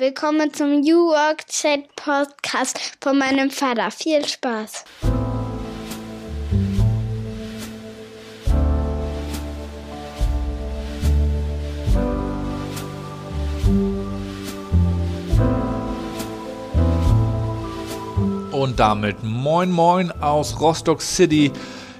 Willkommen zum New Work Chat Podcast von meinem Vater. Viel Spaß. Und damit moin moin aus Rostock City.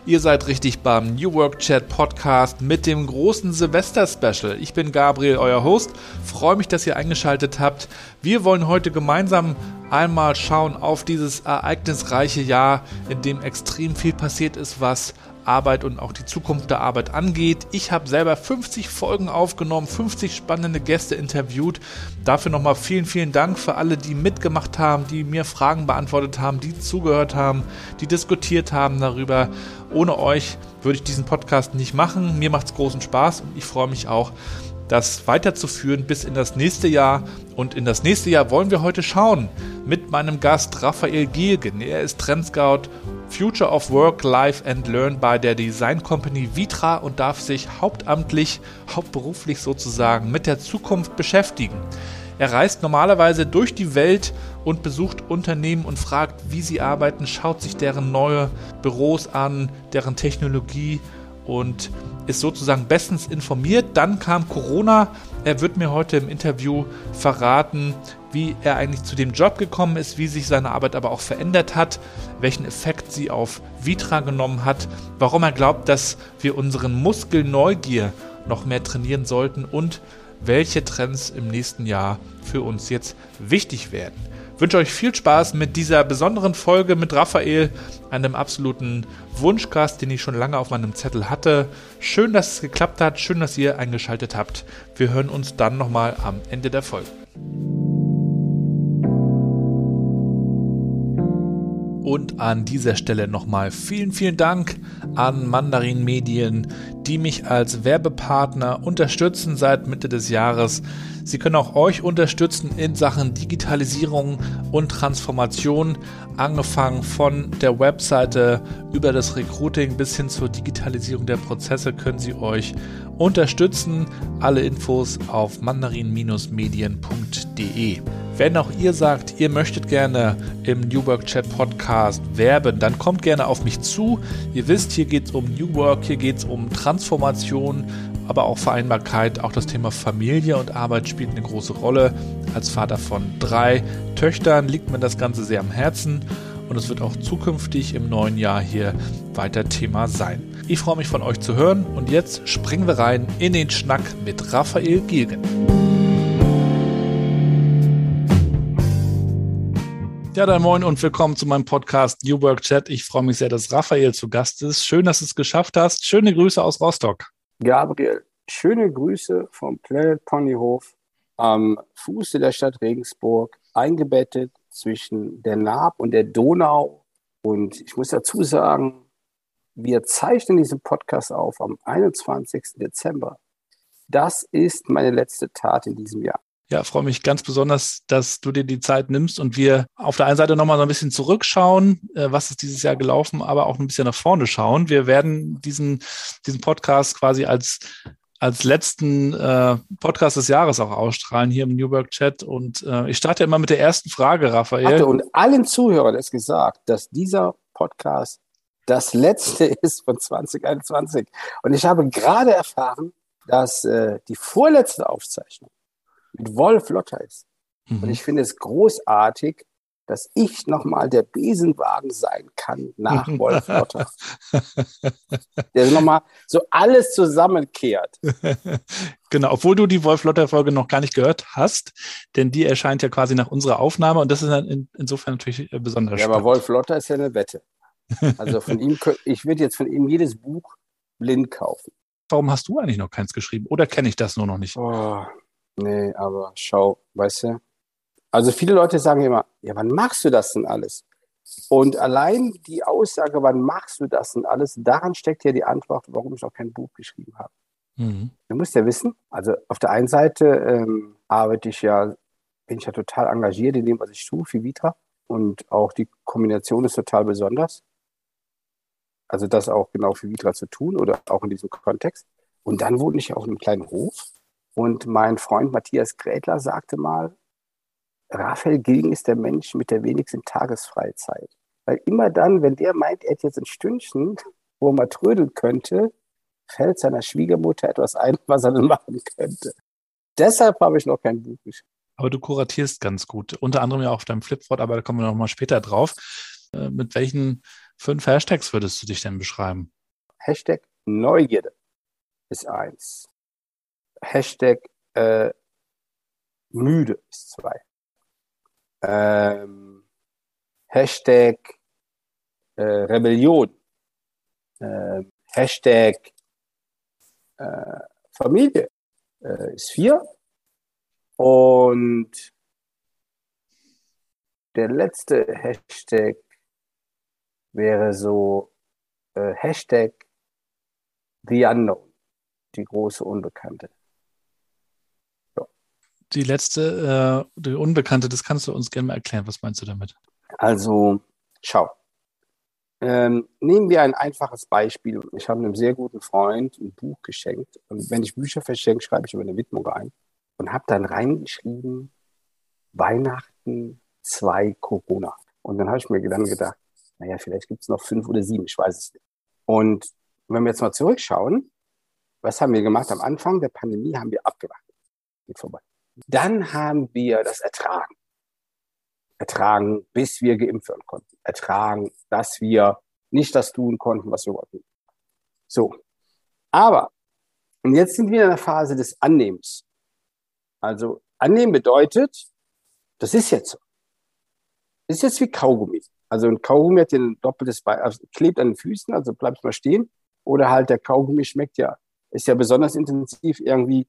Ihr seid richtig beim New Work Chat Podcast mit dem großen Silvester-Special. Ich bin Gabriel, euer Host. Freue mich, dass ihr eingeschaltet habt. Wir wollen heute gemeinsam einmal schauen auf dieses ereignisreiche Jahr, in dem extrem viel passiert ist, was Arbeit und auch die Zukunft der Arbeit angeht. Ich habe selber 50 Folgen aufgenommen, 50 spannende Gäste interviewt. Dafür nochmal vielen, vielen Dank für alle, die mitgemacht haben, die mir Fragen beantwortet haben, die zugehört haben, die diskutiert haben darüber. Ohne euch würde ich diesen Podcast nicht machen. Mir macht es großen Spaß und ich freue mich auch, das weiterzuführen bis in das nächste Jahr. Und in das nächste Jahr wollen wir heute schauen mit meinem Gast Raphael Gielgen. Er ist Trendscout Future of Work, Life and Learn bei der Design Company Vitra und darf sich hauptamtlich, hauptberuflich sozusagen mit der Zukunft beschäftigen. Er reist normalerweise durch die Welt und besucht Unternehmen und fragt, wie sie arbeiten, schaut sich deren neue Büros an, deren Technologie und ist sozusagen bestens informiert. Dann kam Corona. Er wird mir heute im Interview verraten, wie er eigentlich zu dem Job gekommen ist, wie sich seine Arbeit aber auch verändert hat, welchen Effekt sie auf Vitra genommen hat, warum er glaubt, dass wir unseren Muskel Neugier noch mehr trainieren sollten und welche Trends im nächsten Jahr für uns jetzt wichtig werden. Wünsche euch viel Spaß mit dieser besonderen Folge mit Raphael, einem absoluten Wunschgast, den ich schon lange auf meinem Zettel hatte. Schön, dass es geklappt hat, schön, dass ihr eingeschaltet habt. Wir hören uns dann nochmal am Ende der Folge. Und an dieser Stelle nochmal vielen, vielen Dank an Mandarin Medien, die mich als Werbepartner unterstützen seit Mitte des Jahres. Sie können auch euch unterstützen in Sachen Digitalisierung und Transformation, angefangen von der Webseite über das Recruiting bis hin zur Digitalisierung der Prozesse können Sie euch unterstützen. Alle Infos auf mandarin-medien.de. Wenn auch ihr sagt, ihr möchtet gerne im New Work Chat Podcast werben, dann kommt gerne auf mich zu. Ihr wisst, hier geht es um New Work, hier geht es um Transformation, aber auch Vereinbarkeit. Auch das Thema Familie und Arbeit spielt eine große Rolle. Als Vater von drei Töchtern liegt mir das Ganze sehr am Herzen und es wird auch zukünftig im neuen Jahr hier weiter Thema sein. Ich freue mich von euch zu hören und jetzt springen wir rein in den Schnack mit Raphael Gilgen. Ja, dann moin und willkommen zu meinem Podcast New Work Chat. Ich freue mich sehr, dass Raphael zu Gast ist. Schön, dass du es geschafft hast. Schöne Grüße aus Rostock. Gabriel, schöne Grüße vom Planet Ponyhof am Fuße der Stadt Regensburg, eingebettet zwischen der Naab und der Donau. Und ich muss dazu sagen, wir zeichnen diesen Podcast auf am 21. Dezember. Das ist meine letzte Tat in diesem Jahr. Ja, freue mich ganz besonders, dass du dir die Zeit nimmst und wir auf der einen Seite nochmal so ein bisschen zurückschauen, äh, was ist dieses Jahr gelaufen, aber auch ein bisschen nach vorne schauen. Wir werden diesen, diesen Podcast quasi als als letzten äh, Podcast des Jahres auch ausstrahlen hier im New Work Chat. Und äh, ich starte immer mit der ersten Frage, Raphael. Hatte und allen Zuhörern ist gesagt, dass dieser Podcast das letzte ist von 2021. Und ich habe gerade erfahren, dass äh, die vorletzte Aufzeichnung mit Wolf Lotter ist. Mhm. Und ich finde es großartig, dass ich nochmal der Besenwagen sein kann nach Wolf Lotter. der nochmal so alles zusammenkehrt. genau, obwohl du die Wolf Lotter Folge noch gar nicht gehört hast, denn die erscheint ja quasi nach unserer Aufnahme und das ist in, insofern natürlich äh, besonders ja, spannend. aber Wolf Lotter ist ja eine Wette. Also von ihm, ich würde jetzt von ihm jedes Buch blind kaufen. Warum hast du eigentlich noch keins geschrieben? Oder kenne ich das nur noch nicht? Oh, Nee, aber schau, weißt du, also viele Leute sagen immer, ja, wann machst du das denn alles? Und allein die Aussage, wann machst du das denn alles, daran steckt ja die Antwort, warum ich noch kein Buch geschrieben habe. Mhm. Du musst ja wissen, also auf der einen Seite ähm, arbeite ich ja, bin ich ja total engagiert in dem, was ich tue, für Vitra. Und auch die Kombination ist total besonders. Also das auch genau für Vitra zu tun oder auch in diesem Kontext. Und dann wohne ich ja auf einem kleinen Hof und mein Freund Matthias Grätler sagte mal, Raphael Gilgen ist der Mensch mit der wenigsten Tagesfreizeit. Weil immer dann, wenn der meint, er hätte jetzt ein Stündchen, wo er mal trödeln könnte, fällt seiner Schwiegermutter etwas ein, was er dann machen könnte. Deshalb habe ich noch kein Buch geschrieben. Aber du kuratierst ganz gut. Unter anderem ja auf deinem Flipboard, aber da kommen wir noch mal später drauf. Äh, mit welchen fünf Hashtags würdest du dich denn beschreiben? Hashtag Neugierde ist eins. Hashtag äh, müde ist zwei. Ähm, Hashtag äh, Rebellion. Ähm, Hashtag äh, Familie äh, ist vier. Und der letzte Hashtag wäre so äh, Hashtag The Unknown, die große Unbekannte. Die letzte, äh, die Unbekannte, das kannst du uns gerne mal erklären. Was meinst du damit? Also, schau. Ähm, nehmen wir ein einfaches Beispiel. Ich habe einem sehr guten Freund ein Buch geschenkt. Und wenn ich Bücher verschenke, schreibe ich immer eine Widmung rein. Und habe dann reingeschrieben, Weihnachten 2 Corona. Und dann habe ich mir dann gedacht, naja, vielleicht gibt es noch fünf oder sieben, ich weiß es nicht. Und wenn wir jetzt mal zurückschauen, was haben wir gemacht? Am Anfang der Pandemie haben wir abgewartet. Geht vorbei. Dann haben wir das ertragen ertragen, bis wir geimpft werden konnten. Ertragen, dass wir nicht das tun konnten, was wir wollten. So. Aber, und jetzt sind wir in der Phase des Annehmens. Also, annehmen bedeutet, das ist jetzt so. Das ist jetzt wie Kaugummi. Also, ein Kaugummi hat ein doppeltes Bein, also klebt an den Füßen, also bleibst mal stehen. Oder halt der Kaugummi schmeckt ja, ist ja besonders intensiv irgendwie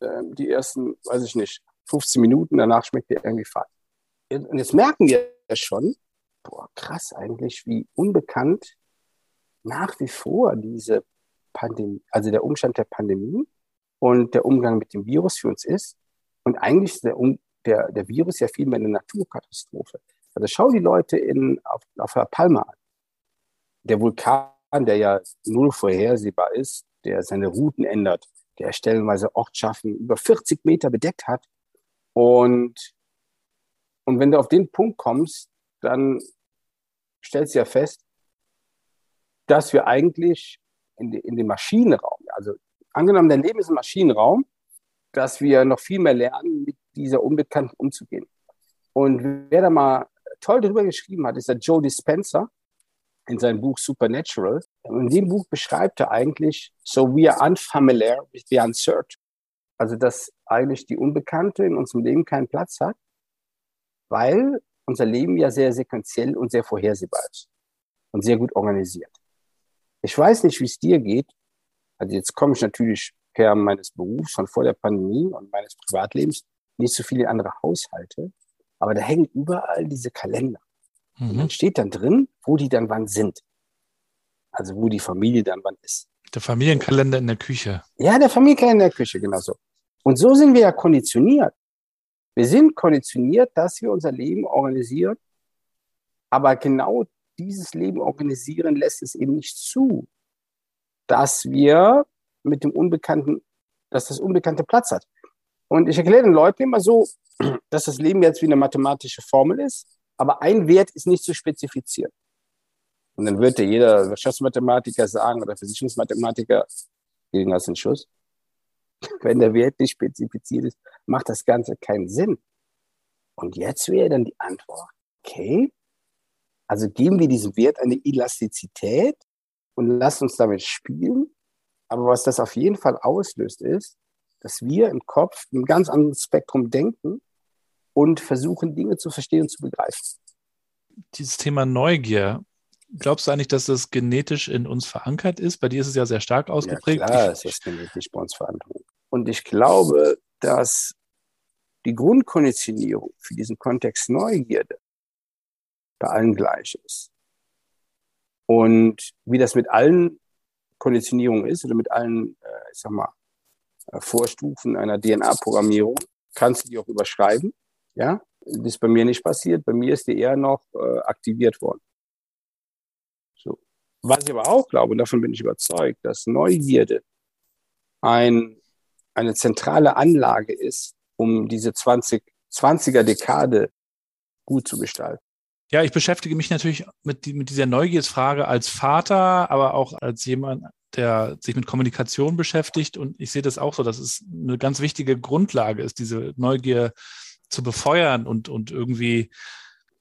äh, die ersten, weiß ich nicht, 15 Minuten, danach schmeckt der irgendwie fad und jetzt merken wir schon, boah, krass eigentlich, wie unbekannt nach wie vor diese Pandemie, also der Umstand der Pandemie und der Umgang mit dem Virus für uns ist. Und eigentlich ist der, der, der Virus ja vielmehr eine Naturkatastrophe. Also schau die Leute in, auf, auf La Palma an. Der Vulkan, der ja null vorhersehbar ist, der seine Routen ändert, der stellenweise Ortschaften über 40 Meter bedeckt hat und und wenn du auf den Punkt kommst, dann stellst du ja fest, dass wir eigentlich in, de, in dem Maschinenraum, also angenommen, dein Leben ist ein Maschinenraum, dass wir noch viel mehr lernen, mit dieser Unbekannten umzugehen. Und wer da mal toll darüber geschrieben hat, ist der Joe Dispenza in seinem Buch Supernatural. In dem Buch beschreibt er eigentlich, so we are unfamiliar with the uncertain. Also, dass eigentlich die Unbekannte in unserem Leben keinen Platz hat weil unser Leben ja sehr sequenziell und sehr vorhersehbar ist und sehr gut organisiert. Ich weiß nicht, wie es dir geht. Also jetzt komme ich natürlich per meines Berufs von vor der Pandemie und meines Privatlebens nicht so viele andere Haushalte, aber da hängen überall diese Kalender. Mhm. Und dann steht dann drin, wo die dann wann sind. Also wo die Familie dann wann ist. Der Familienkalender in der Küche. Ja, der Familienkalender in der Küche, genau so. Und so sind wir ja konditioniert. Wir sind konditioniert, dass wir unser Leben organisieren, aber genau dieses Leben organisieren lässt es eben nicht zu, dass wir mit dem Unbekannten, dass das Unbekannte Platz hat. Und ich erkläre den Leuten immer so, dass das Leben jetzt wie eine mathematische Formel ist, aber ein Wert ist nicht zu spezifizieren. Und dann dir jeder Wirtschaftsmathematiker sagen oder Versicherungsmathematiker, gegen was ein Schuss. Wenn der Wert nicht spezifiziert ist, macht das Ganze keinen Sinn. Und jetzt wäre dann die Antwort, okay, also geben wir diesem Wert eine Elastizität und lassen uns damit spielen. Aber was das auf jeden Fall auslöst, ist, dass wir im Kopf ein ganz anderes Spektrum denken und versuchen, Dinge zu verstehen und zu begreifen. Dieses Thema Neugier, glaubst du eigentlich, dass das genetisch in uns verankert ist? Bei dir ist es ja sehr stark ausgeprägt. Ja, klar, es ist genetisch bei uns verankert. Und ich glaube, dass die Grundkonditionierung für diesen Kontext Neugierde bei allen gleich ist. Und wie das mit allen Konditionierungen ist oder mit allen, äh, ich sag mal, äh, Vorstufen einer DNA-Programmierung, kannst du die auch überschreiben. Ja, das ist bei mir nicht passiert. Bei mir ist die eher noch äh, aktiviert worden. So. Was ich aber auch glaube, und davon bin ich überzeugt, dass Neugierde ein eine zentrale Anlage ist, um diese 20 20er Dekade gut zu gestalten. Ja, ich beschäftige mich natürlich mit, die, mit dieser Neugiersfrage als Vater, aber auch als jemand, der sich mit Kommunikation beschäftigt. Und ich sehe das auch so, dass es eine ganz wichtige Grundlage ist, diese Neugier zu befeuern und, und irgendwie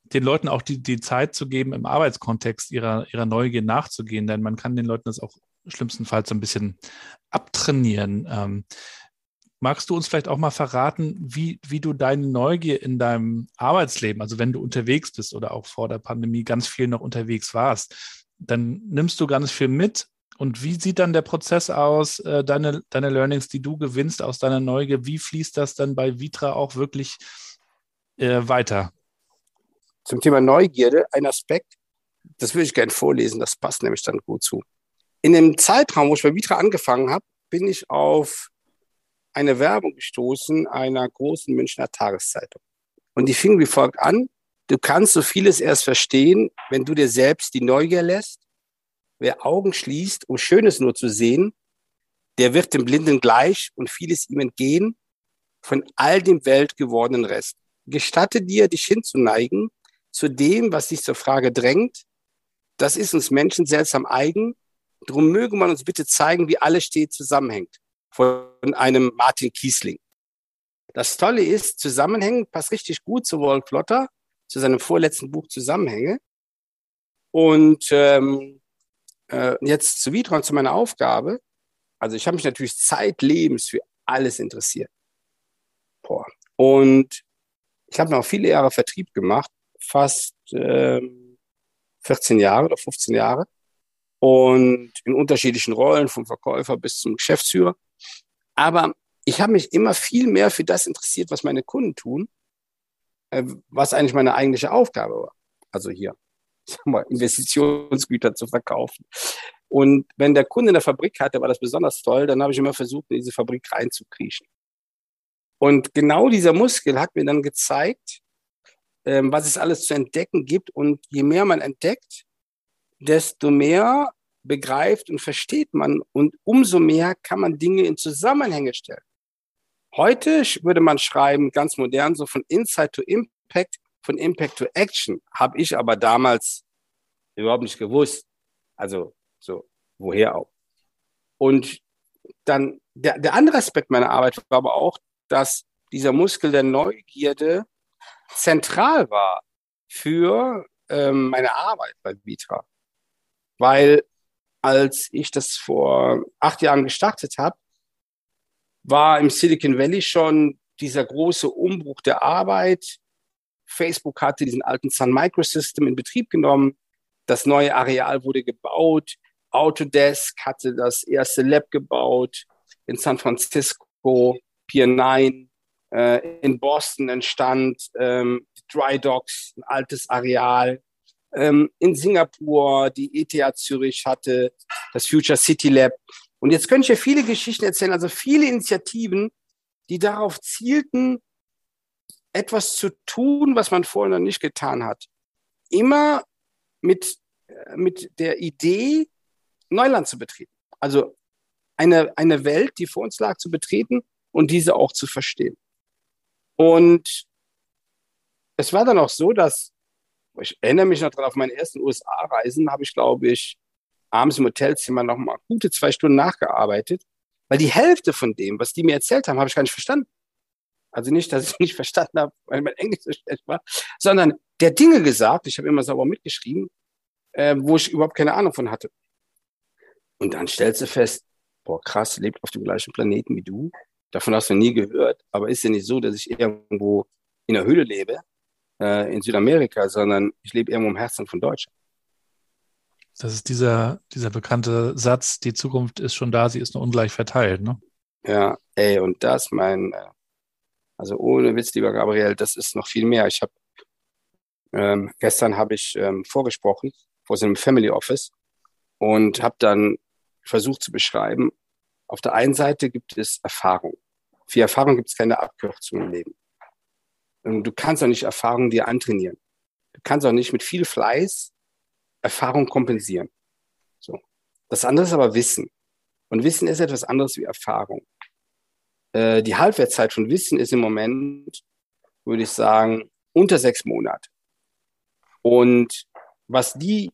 den Leuten auch die, die Zeit zu geben, im Arbeitskontext ihrer, ihrer Neugier nachzugehen. Denn man kann den Leuten das auch schlimmstenfalls so ein bisschen abtrainieren. Ähm, magst du uns vielleicht auch mal verraten, wie, wie du deine Neugier in deinem Arbeitsleben, also wenn du unterwegs bist oder auch vor der Pandemie ganz viel noch unterwegs warst, dann nimmst du ganz viel mit und wie sieht dann der Prozess aus, äh, deine, deine Learnings, die du gewinnst aus deiner Neugier, wie fließt das dann bei Vitra auch wirklich äh, weiter? Zum Thema Neugierde, ein Aspekt, das würde ich gerne vorlesen, das passt nämlich dann gut zu. In dem Zeitraum, wo ich bei Vitra angefangen habe, bin ich auf eine Werbung gestoßen einer großen Münchner Tageszeitung. Und die fing wie folgt an. Du kannst so vieles erst verstehen, wenn du dir selbst die Neugier lässt Wer Augen schließt, um Schönes nur zu sehen, der wird dem Blinden gleich und vieles ihm entgehen von all dem weltgewordenen Rest. Gestatte dir, dich hinzuneigen zu dem, was dich zur Frage drängt. Das ist uns Menschen seltsam eigen. Drum möge man uns bitte zeigen, wie alles steht zusammenhängt. Von einem Martin Kiesling. Das Tolle ist, Zusammenhängen passt richtig gut zu Wolf Lotter, zu seinem vorletzten Buch Zusammenhänge. Und ähm, äh, jetzt zu Vitron, zu meiner Aufgabe. Also ich habe mich natürlich zeitlebens für alles interessiert. Boah. Und ich habe noch viele Jahre Vertrieb gemacht, fast ähm, 14 Jahre oder 15 Jahre. Und in unterschiedlichen Rollen, vom Verkäufer bis zum Geschäftsführer. Aber ich habe mich immer viel mehr für das interessiert, was meine Kunden tun, äh, was eigentlich meine eigentliche Aufgabe war. Also hier mal, Investitionsgüter zu verkaufen. Und wenn der Kunde eine Fabrik hatte, war das besonders toll, dann habe ich immer versucht, in diese Fabrik reinzukriechen. Und genau dieser Muskel hat mir dann gezeigt, ähm, was es alles zu entdecken gibt. Und je mehr man entdeckt, desto mehr begreift und versteht man und umso mehr kann man Dinge in Zusammenhänge stellen. Heute würde man schreiben, ganz modern, so von Insight to Impact, von Impact to Action habe ich aber damals überhaupt nicht gewusst. Also so, woher auch. Und dann der, der andere Aspekt meiner Arbeit war aber auch, dass dieser Muskel der Neugierde zentral war für ähm, meine Arbeit bei Vitra. Weil als ich das vor acht Jahren gestartet habe, war im Silicon Valley schon dieser große Umbruch der Arbeit, Facebook hatte diesen alten Sun Microsystem in Betrieb genommen. Das neue Areal wurde gebaut. Autodesk hatte das erste Lab gebaut in San Francisco, Pier 9. Äh, in Boston entstand ähm, Dry Docks, ein altes Areal. Ähm, in Singapur, die ETH Zürich hatte das Future City Lab. Und jetzt könnte ich ja viele Geschichten erzählen, also viele Initiativen, die darauf zielten, etwas zu tun, was man vorher noch nicht getan hat. Immer mit, äh, mit der Idee, Neuland zu betreten. Also eine, eine Welt, die vor uns lag, zu betreten und diese auch zu verstehen. Und es war dann auch so, dass, ich erinnere mich noch dran, auf meinen ersten USA-Reisen habe ich, glaube ich, abends im Hotelzimmer noch mal gute zwei Stunden nachgearbeitet, weil die Hälfte von dem, was die mir erzählt haben, habe ich gar nicht verstanden. Also nicht, dass ich nicht verstanden habe, weil mein Englisch so schlecht war, sondern der Dinge gesagt, ich habe immer sauber mitgeschrieben, äh, wo ich überhaupt keine Ahnung von hatte. Und dann stellst du fest, boah, krass, lebt auf dem gleichen Planeten wie du. Davon hast du nie gehört. Aber ist ja nicht so, dass ich irgendwo in der Höhle lebe, äh, in Südamerika, sondern ich lebe irgendwo im Herzen von Deutschland. Das ist dieser, dieser bekannte Satz, die Zukunft ist schon da, sie ist nur ungleich verteilt, ne? Ja, ey, und das, mein, äh, also ohne Witz, lieber Gabriel, das ist noch viel mehr. Ich habe ähm, gestern habe ich ähm, vorgesprochen vor so einem Family Office und habe dann versucht zu beschreiben, auf der einen Seite gibt es Erfahrung. Für Erfahrung gibt es keine Abkürzung im Leben. Und du kannst auch nicht Erfahrung dir antrainieren. Du kannst auch nicht mit viel Fleiß Erfahrung kompensieren. So. Das andere ist aber Wissen. Und Wissen ist etwas anderes wie Erfahrung. Äh, die Halbwertszeit von Wissen ist im Moment würde ich sagen, unter sechs Monate. Und was die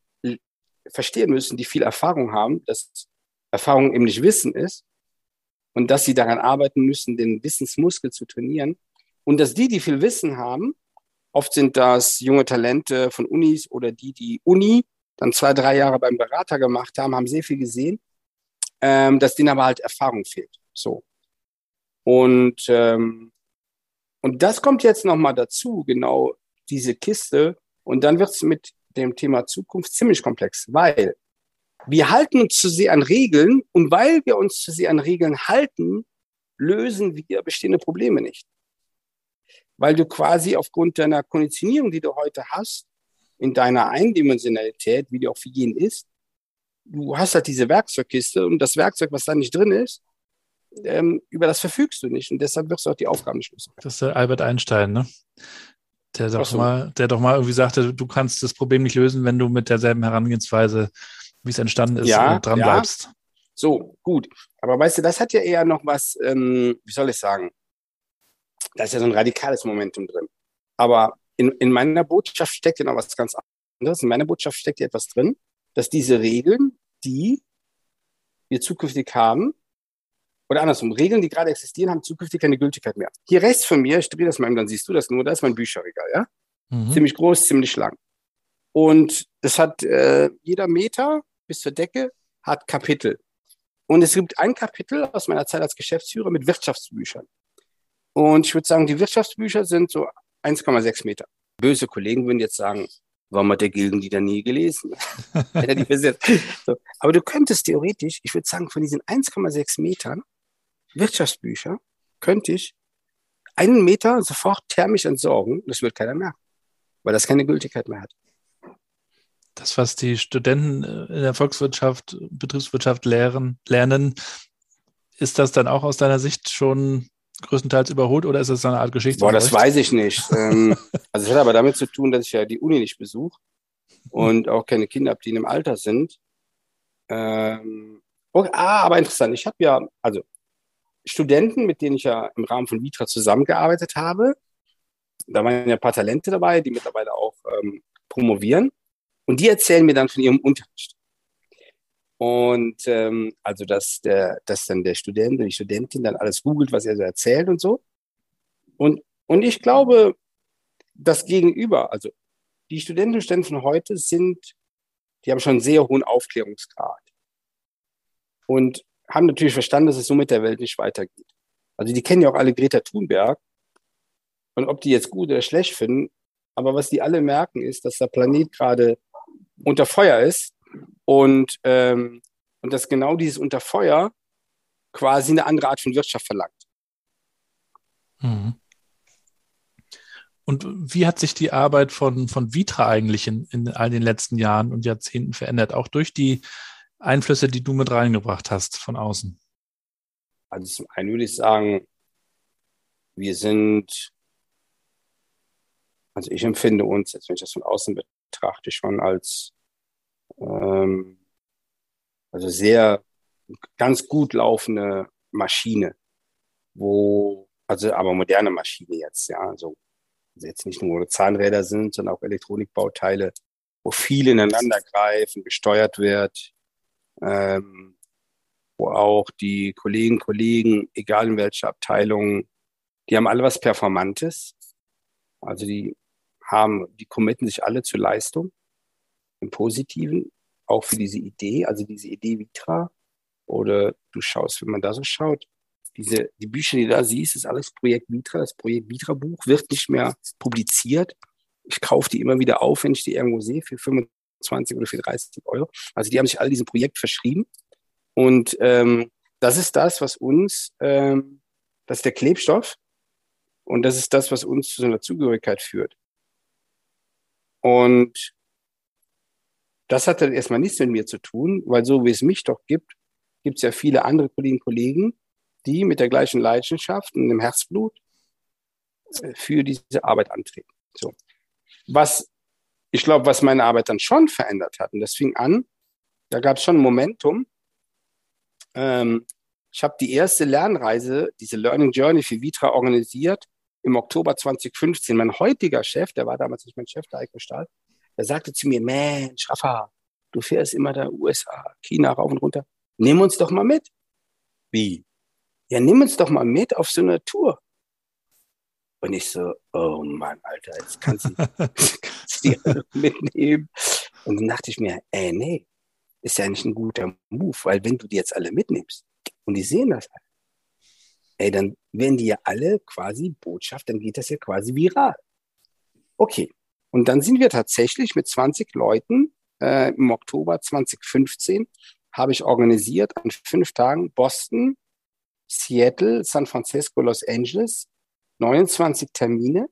verstehen müssen, die viel Erfahrung haben, dass Erfahrung eben nicht Wissen ist und dass sie daran arbeiten müssen, den Wissensmuskel zu trainieren und dass die, die viel Wissen haben, oft sind das junge Talente von Unis oder die, die Uni dann zwei, drei Jahre beim Berater gemacht haben, haben sehr viel gesehen, ähm, dass denen aber halt Erfahrung fehlt. So. Und, ähm, und das kommt jetzt nochmal dazu, genau diese Kiste. Und dann wird es mit dem Thema Zukunft ziemlich komplex, weil wir halten uns zu sehr an Regeln und weil wir uns zu sehr an Regeln halten, lösen wir bestehende Probleme nicht. Weil du quasi aufgrund deiner Konditionierung, die du heute hast, in deiner Eindimensionalität, wie die auch für jeden ist, du hast halt diese Werkzeugkiste und das Werkzeug, was da nicht drin ist, ähm, über das verfügst du nicht und deshalb wirst du auch die Aufgaben nicht lösen. Das ist der Albert Einstein, ne? Der doch, so. mal, der doch mal irgendwie sagte, du kannst das Problem nicht lösen, wenn du mit derselben Herangehensweise, wie es entstanden ist, ja, äh, dran ja. bleibst. So, gut. Aber weißt du, das hat ja eher noch was, ähm, wie soll ich sagen, da ist ja so ein radikales Momentum drin. Aber in, in meiner Botschaft steckt ja noch was ganz anderes. In meiner Botschaft steckt ja etwas drin, dass diese Regeln, die wir zukünftig haben, oder andersrum, Regeln, die gerade existieren, haben zukünftig keine Gültigkeit mehr. Hier rechts von mir, ich drehe das mal, dann siehst du das nur, da ist mein Bücherregal, ja? Mhm. Ziemlich groß, ziemlich lang. Und das hat äh, jeder Meter bis zur Decke hat Kapitel. Und es gibt ein Kapitel aus meiner Zeit als Geschäftsführer mit Wirtschaftsbüchern. Und ich würde sagen, die Wirtschaftsbücher sind so 1,6 Meter. Böse Kollegen würden jetzt sagen, warum hat der Gildenlieder nie gelesen? so. Aber du könntest theoretisch, ich würde sagen, von diesen 1,6 Metern Wirtschaftsbücher könnte ich einen Meter sofort thermisch entsorgen. Das wird keiner merken, weil das keine Gültigkeit mehr hat. Das, was die Studenten äh, in der Volkswirtschaft, Betriebswirtschaft lehren, lernen, ist das dann auch aus deiner Sicht schon größtenteils überholt oder ist es eine Art Geschichte? Boah, das weiß ich nicht. ähm, also es hat aber damit zu tun, dass ich ja die Uni nicht besuche und auch keine Kinder habe, die in dem Alter sind. Ähm, okay, ah, aber interessant. Ich habe ja, also Studenten, mit denen ich ja im Rahmen von Vitra zusammengearbeitet habe. Da waren ja ein paar Talente dabei, die mittlerweile auch ähm, promovieren. Und die erzählen mir dann von ihrem Unterricht. Und ähm, also, dass, der, dass dann der Student und die Studentin dann alles googelt, was er so erzählt und so. Und, und ich glaube, das Gegenüber, also die Studenten und Studenten von heute sind, die haben schon einen sehr hohen Aufklärungsgrad. Und haben natürlich verstanden, dass es so mit der Welt nicht weitergeht. Also die kennen ja auch alle Greta Thunberg. Und ob die jetzt gut oder schlecht finden, aber was die alle merken, ist, dass der Planet gerade unter Feuer ist und, ähm, und dass genau dieses unter Feuer quasi eine andere Art von Wirtschaft verlangt. Mhm. Und wie hat sich die Arbeit von, von Vitra eigentlich in, in all den letzten Jahren und Jahrzehnten verändert? Auch durch die Einflüsse, die du mit reingebracht hast von außen? Also zum einen würde ich sagen, wir sind, also ich empfinde uns, jetzt wenn ich das von außen betrachte, schon als ähm, also sehr ganz gut laufende Maschine, wo, also aber moderne Maschine jetzt, ja, also, also jetzt nicht nur Zahnräder sind, sondern auch Elektronikbauteile, wo viel ineinander greifen, gesteuert wird, ähm, wo auch die Kolleginnen und Kollegen, egal in welcher Abteilung, die haben alle was Performantes. Also die haben, die committen sich alle zur Leistung im Positiven, auch für diese Idee, also diese Idee Vitra. Oder du schaust, wenn man da so schaut, diese, die Bücher, die du da siehst, ist alles Projekt Vitra. Das Projekt Vitra-Buch wird nicht mehr publiziert. Ich kaufe die immer wieder auf, wenn ich die irgendwo sehe, für 25 20 oder für 30 Euro. Also die haben sich all diesem Projekt verschrieben. Und ähm, das ist das, was uns, ähm, das ist der Klebstoff und das ist das, was uns zu so einer Zugehörigkeit führt. Und das hat dann erstmal nichts mit mir zu tun, weil so wie es mich doch gibt, gibt es ja viele andere Kolleginnen und Kollegen, die mit der gleichen Leidenschaft und dem Herzblut äh, für diese Arbeit antreten. So. Was ich glaube, was meine Arbeit dann schon verändert hat, und das fing an, da gab es schon ein Momentum. Ähm, ich habe die erste Lernreise, diese Learning Journey für Vitra organisiert im Oktober 2015. Mein heutiger Chef, der war damals nicht mein Chef, der Heiko Stahl, der sagte zu mir, Mensch, Rafa, du fährst immer da USA, China rauf und runter. Nimm uns doch mal mit. Wie? Ja, nimm uns doch mal mit auf so eine Tour. Und ich so, oh Mann, Alter, jetzt kannst du, kannst die mitnehmen. Und dann dachte ich mir, ey, nee, ist ja nicht ein guter Move, weil wenn du die jetzt alle mitnimmst und die sehen das ey, dann werden die ja alle quasi Botschaft, dann geht das ja quasi viral. Okay. Und dann sind wir tatsächlich mit 20 Leuten äh, im Oktober 2015 habe ich organisiert an fünf Tagen Boston, Seattle, San Francisco, Los Angeles, 29 Termine.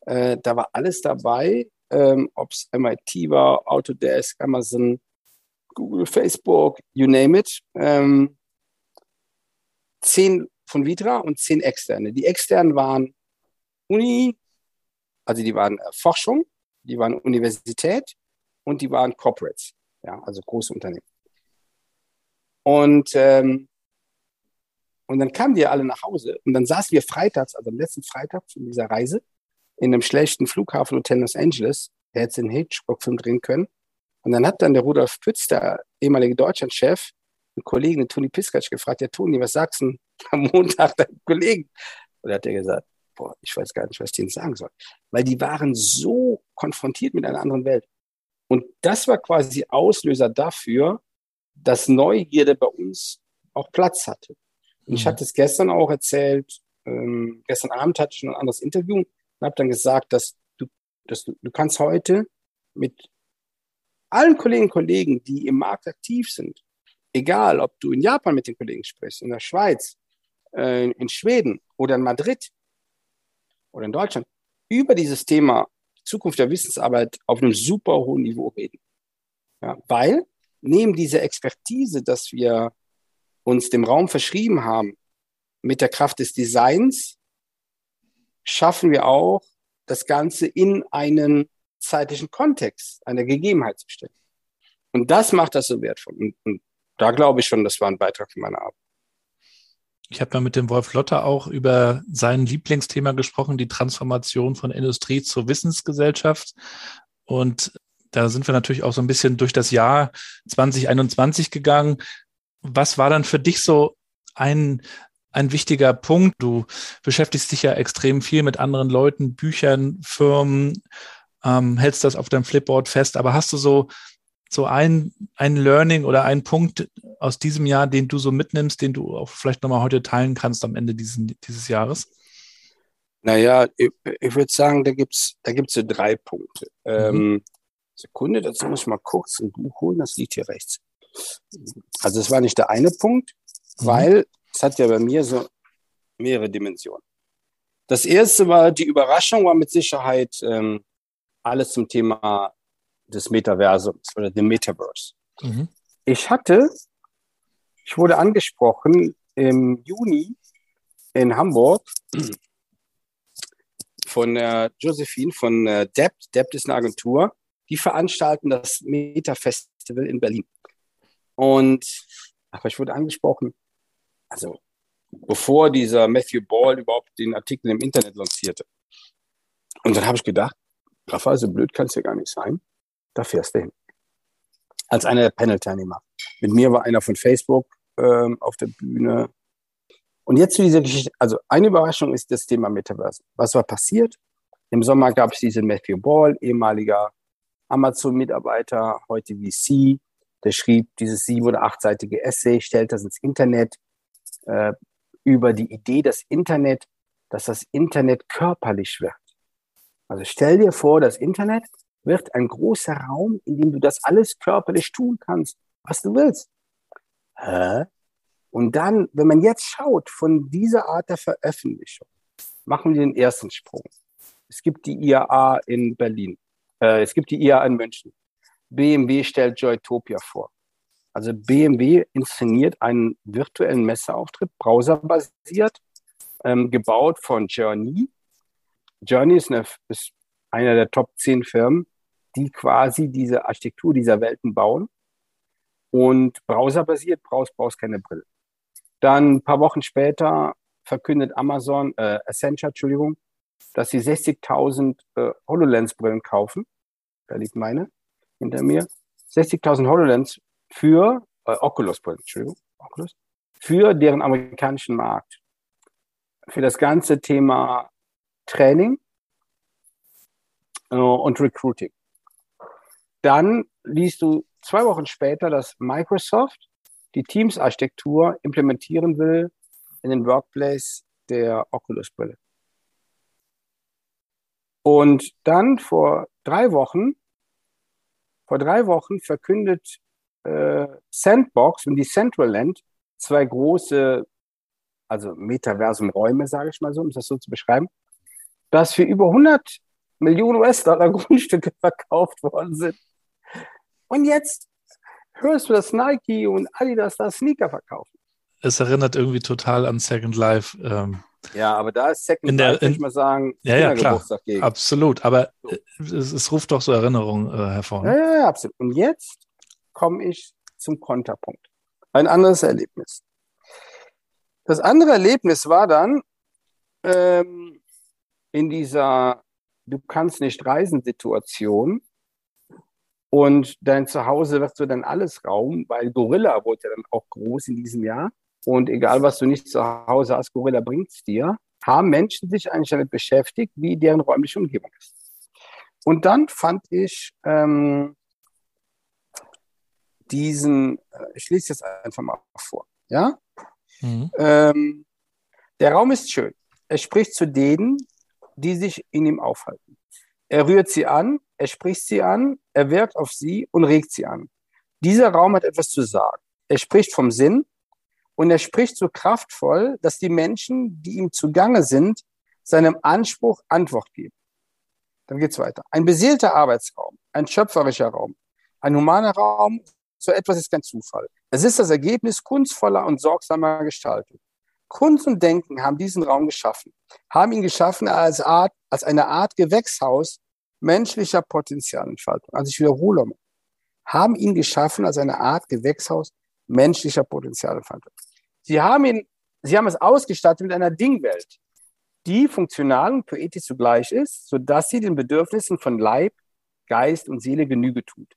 Äh, da war alles dabei, ähm, ob es MIT war, Autodesk, Amazon, Google, Facebook, you name it. Ähm, zehn von Vitra und zehn externe. Die externen waren Uni, also die waren äh, Forschung, die waren Universität und die waren Corporates, ja, also große Unternehmen. Und, ähm, und dann kamen die alle nach Hause und dann saßen wir freitags, also am letzten Freitag von dieser Reise, in einem schlechten Flughafenhotel Los Angeles. Er hätte den Hitchcock-Film drehen können. Und dann hat dann der Rudolf Pütz, der ehemalige Deutschlandchef, einen Kollegen, den Toni Piskatsch, gefragt, ja Toni, was sagst du am Montag deinem Kollegen? Und er hat er gesagt, boah, ich weiß gar nicht, was ich denen sagen soll. Weil die waren so konfrontiert mit einer anderen Welt. Und das war quasi Auslöser dafür, dass Neugierde bei uns auch Platz hatte. Und mhm. ich hatte es gestern auch erzählt, ähm, gestern Abend hatte ich ein anderes Interview und habe dann gesagt, dass du, dass du, du kannst heute mit allen Kolleginnen und Kollegen, die im Markt aktiv sind, egal ob du in Japan mit den Kollegen sprichst, in der Schweiz, äh, in Schweden oder in Madrid oder in Deutschland, über dieses Thema Zukunft der Wissensarbeit auf einem super hohen Niveau reden. Ja, weil neben dieser Expertise, dass wir uns dem Raum verschrieben haben, mit der Kraft des Designs, schaffen wir auch, das Ganze in einen zeitlichen Kontext, einer Gegebenheit zu stellen. Und das macht das so wertvoll. Und, und da glaube ich schon, das war ein Beitrag für meine Arbeit. Ich habe mal mit dem Wolf Lotter auch über sein Lieblingsthema gesprochen, die Transformation von Industrie zur Wissensgesellschaft. Und da sind wir natürlich auch so ein bisschen durch das Jahr 2021 gegangen. Was war dann für dich so ein, ein wichtiger Punkt? Du beschäftigst dich ja extrem viel mit anderen Leuten, Büchern, Firmen, ähm, hältst das auf deinem Flipboard fest. Aber hast du so so ein, ein Learning oder ein Punkt aus diesem Jahr, den du so mitnimmst, den du auch vielleicht nochmal heute teilen kannst am Ende diesen, dieses Jahres? Naja, ich, ich würde sagen, da gibt es da gibt's so drei Punkte. Mhm. Ähm, Sekunde, dazu muss ich mal kurz ein Buch holen, das liegt hier rechts. Also es war nicht der eine Punkt, mhm. weil es hat ja bei mir so mehrere Dimensionen. Das erste war, die Überraschung war mit Sicherheit ähm, alles zum Thema des Metaversums oder dem Metaverse. Mhm. Ich hatte, ich wurde angesprochen im Juni in Hamburg von der Josephine von äh, Debt. Debt ist eine Agentur. Die veranstalten das Meta Festival in Berlin. Und aber ich wurde angesprochen, also bevor dieser Matthew Ball überhaupt den Artikel im Internet lancierte. Und dann habe ich gedacht, Rafa, so blöd kann es ja gar nicht sein da fährst du hin. Als einer der Panel-Teilnehmer. Mit mir war einer von Facebook ähm, auf der Bühne. Und jetzt zu dieser Geschichte. Also eine Überraschung ist das Thema Metaverse. Was war passiert? Im Sommer gab es diesen Matthew Ball, ehemaliger Amazon-Mitarbeiter, heute VC. Der schrieb dieses sieben- oder achtseitige Essay, stellt das ins Internet äh, über die Idee, das Internet, dass das Internet körperlich wird. Also stell dir vor, das Internet wird ein großer Raum, in dem du das alles körperlich tun kannst, was du willst. Hä? Und dann, wenn man jetzt schaut von dieser Art der Veröffentlichung, machen wir den ersten Sprung. Es gibt die IAA in Berlin. Äh, es gibt die IAA in München. BMW stellt Joytopia vor. Also BMW inszeniert einen virtuellen Messeauftritt, browserbasiert, ähm, gebaut von Journey. Journey ist, eine, ist einer der Top 10 Firmen die quasi diese Architektur dieser Welten bauen. Und browserbasiert brauchst, brauchst keine Brille. Dann ein paar Wochen später verkündet Amazon, äh, Accenture, Entschuldigung, dass sie 60.000 äh, HoloLens-Brillen kaufen. Da liegt meine hinter mir. 60.000 HoloLens für äh, Oculus-Brillen, Entschuldigung, Oculus, für deren amerikanischen Markt. Für das ganze Thema Training äh, und Recruiting. Dann liest du zwei Wochen später, dass Microsoft die Teams-Architektur implementieren will in den Workplace der Oculus-Brille. Und dann vor drei Wochen, vor drei Wochen verkündet äh, Sandbox und die Central Land zwei große, also Metaversum-Räume, sage ich mal so, um das so zu beschreiben, dass für über 100 Millionen US-Dollar Grundstücke verkauft worden sind. Und jetzt hörst du, dass Nike und Adidas da Sneaker verkaufen. Es erinnert irgendwie total an Second Life. Ähm, ja, aber da ist Second in der, Life, würde ich mal sagen, ja, ja, klar. gegen. Absolut. Aber es, es, ruft doch so Erinnerungen äh, hervor. Ne? Ja, ja, ja, absolut. Und jetzt komme ich zum Konterpunkt. Ein anderes Erlebnis. Das andere Erlebnis war dann ähm, in dieser Du kannst nicht reisen Situation und dein Zuhause wird so dann alles Raum, weil Gorilla wurde ja dann auch groß in diesem Jahr. Und egal, was du nicht zu Hause hast, Gorilla bringt es dir, haben Menschen sich eigentlich damit beschäftigt, wie deren räumliche Umgebung ist. Und dann fand ich ähm, diesen, äh, ich lese jetzt einfach mal vor, ja? Mhm. Ähm, der Raum ist schön. Er spricht zu denen, die sich in ihm aufhalten. Er rührt sie an, er spricht sie an, er wirkt auf sie und regt sie an. Dieser Raum hat etwas zu sagen. Er spricht vom Sinn, und er spricht so kraftvoll, dass die Menschen, die ihm zugange sind, seinem Anspruch Antwort geben. Dann geht's weiter. Ein beseelter Arbeitsraum, ein schöpferischer Raum, ein humaner Raum, so etwas ist kein Zufall. Es ist das Ergebnis kunstvoller und sorgsamer Gestaltung. Kunst und Denken haben diesen Raum geschaffen, haben ihn geschaffen als, Art, als eine Art Gewächshaus menschlicher Potenzialentfaltung. Also ich wiederhole mal, haben ihn geschaffen als eine Art Gewächshaus menschlicher Potenzialentfaltung. Sie haben, ihn, sie haben es ausgestattet mit einer Dingwelt, die funktional und poetisch zugleich ist, sodass sie den Bedürfnissen von Leib, Geist und Seele Genüge tut.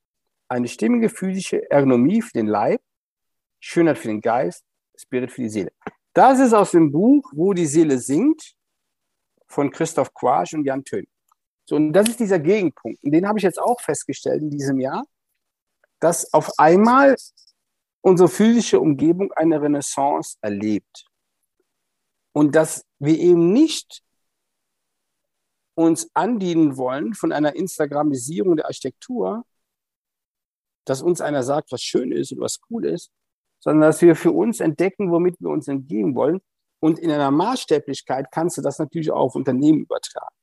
Eine stimmige physische Ergonomie für den Leib, Schönheit für den Geist, Spirit für die Seele. Das ist aus dem Buch Wo die Seele singt von Christoph Quasch und Jan Tön. So, und das ist dieser Gegenpunkt. Und den habe ich jetzt auch festgestellt in diesem Jahr, dass auf einmal unsere physische Umgebung eine Renaissance erlebt. Und dass wir eben nicht uns andienen wollen von einer Instagramisierung der Architektur, dass uns einer sagt, was schön ist und was cool ist, sondern dass wir für uns entdecken, womit wir uns entgehen wollen. Und in einer Maßstäblichkeit kannst du das natürlich auch auf Unternehmen übertragen.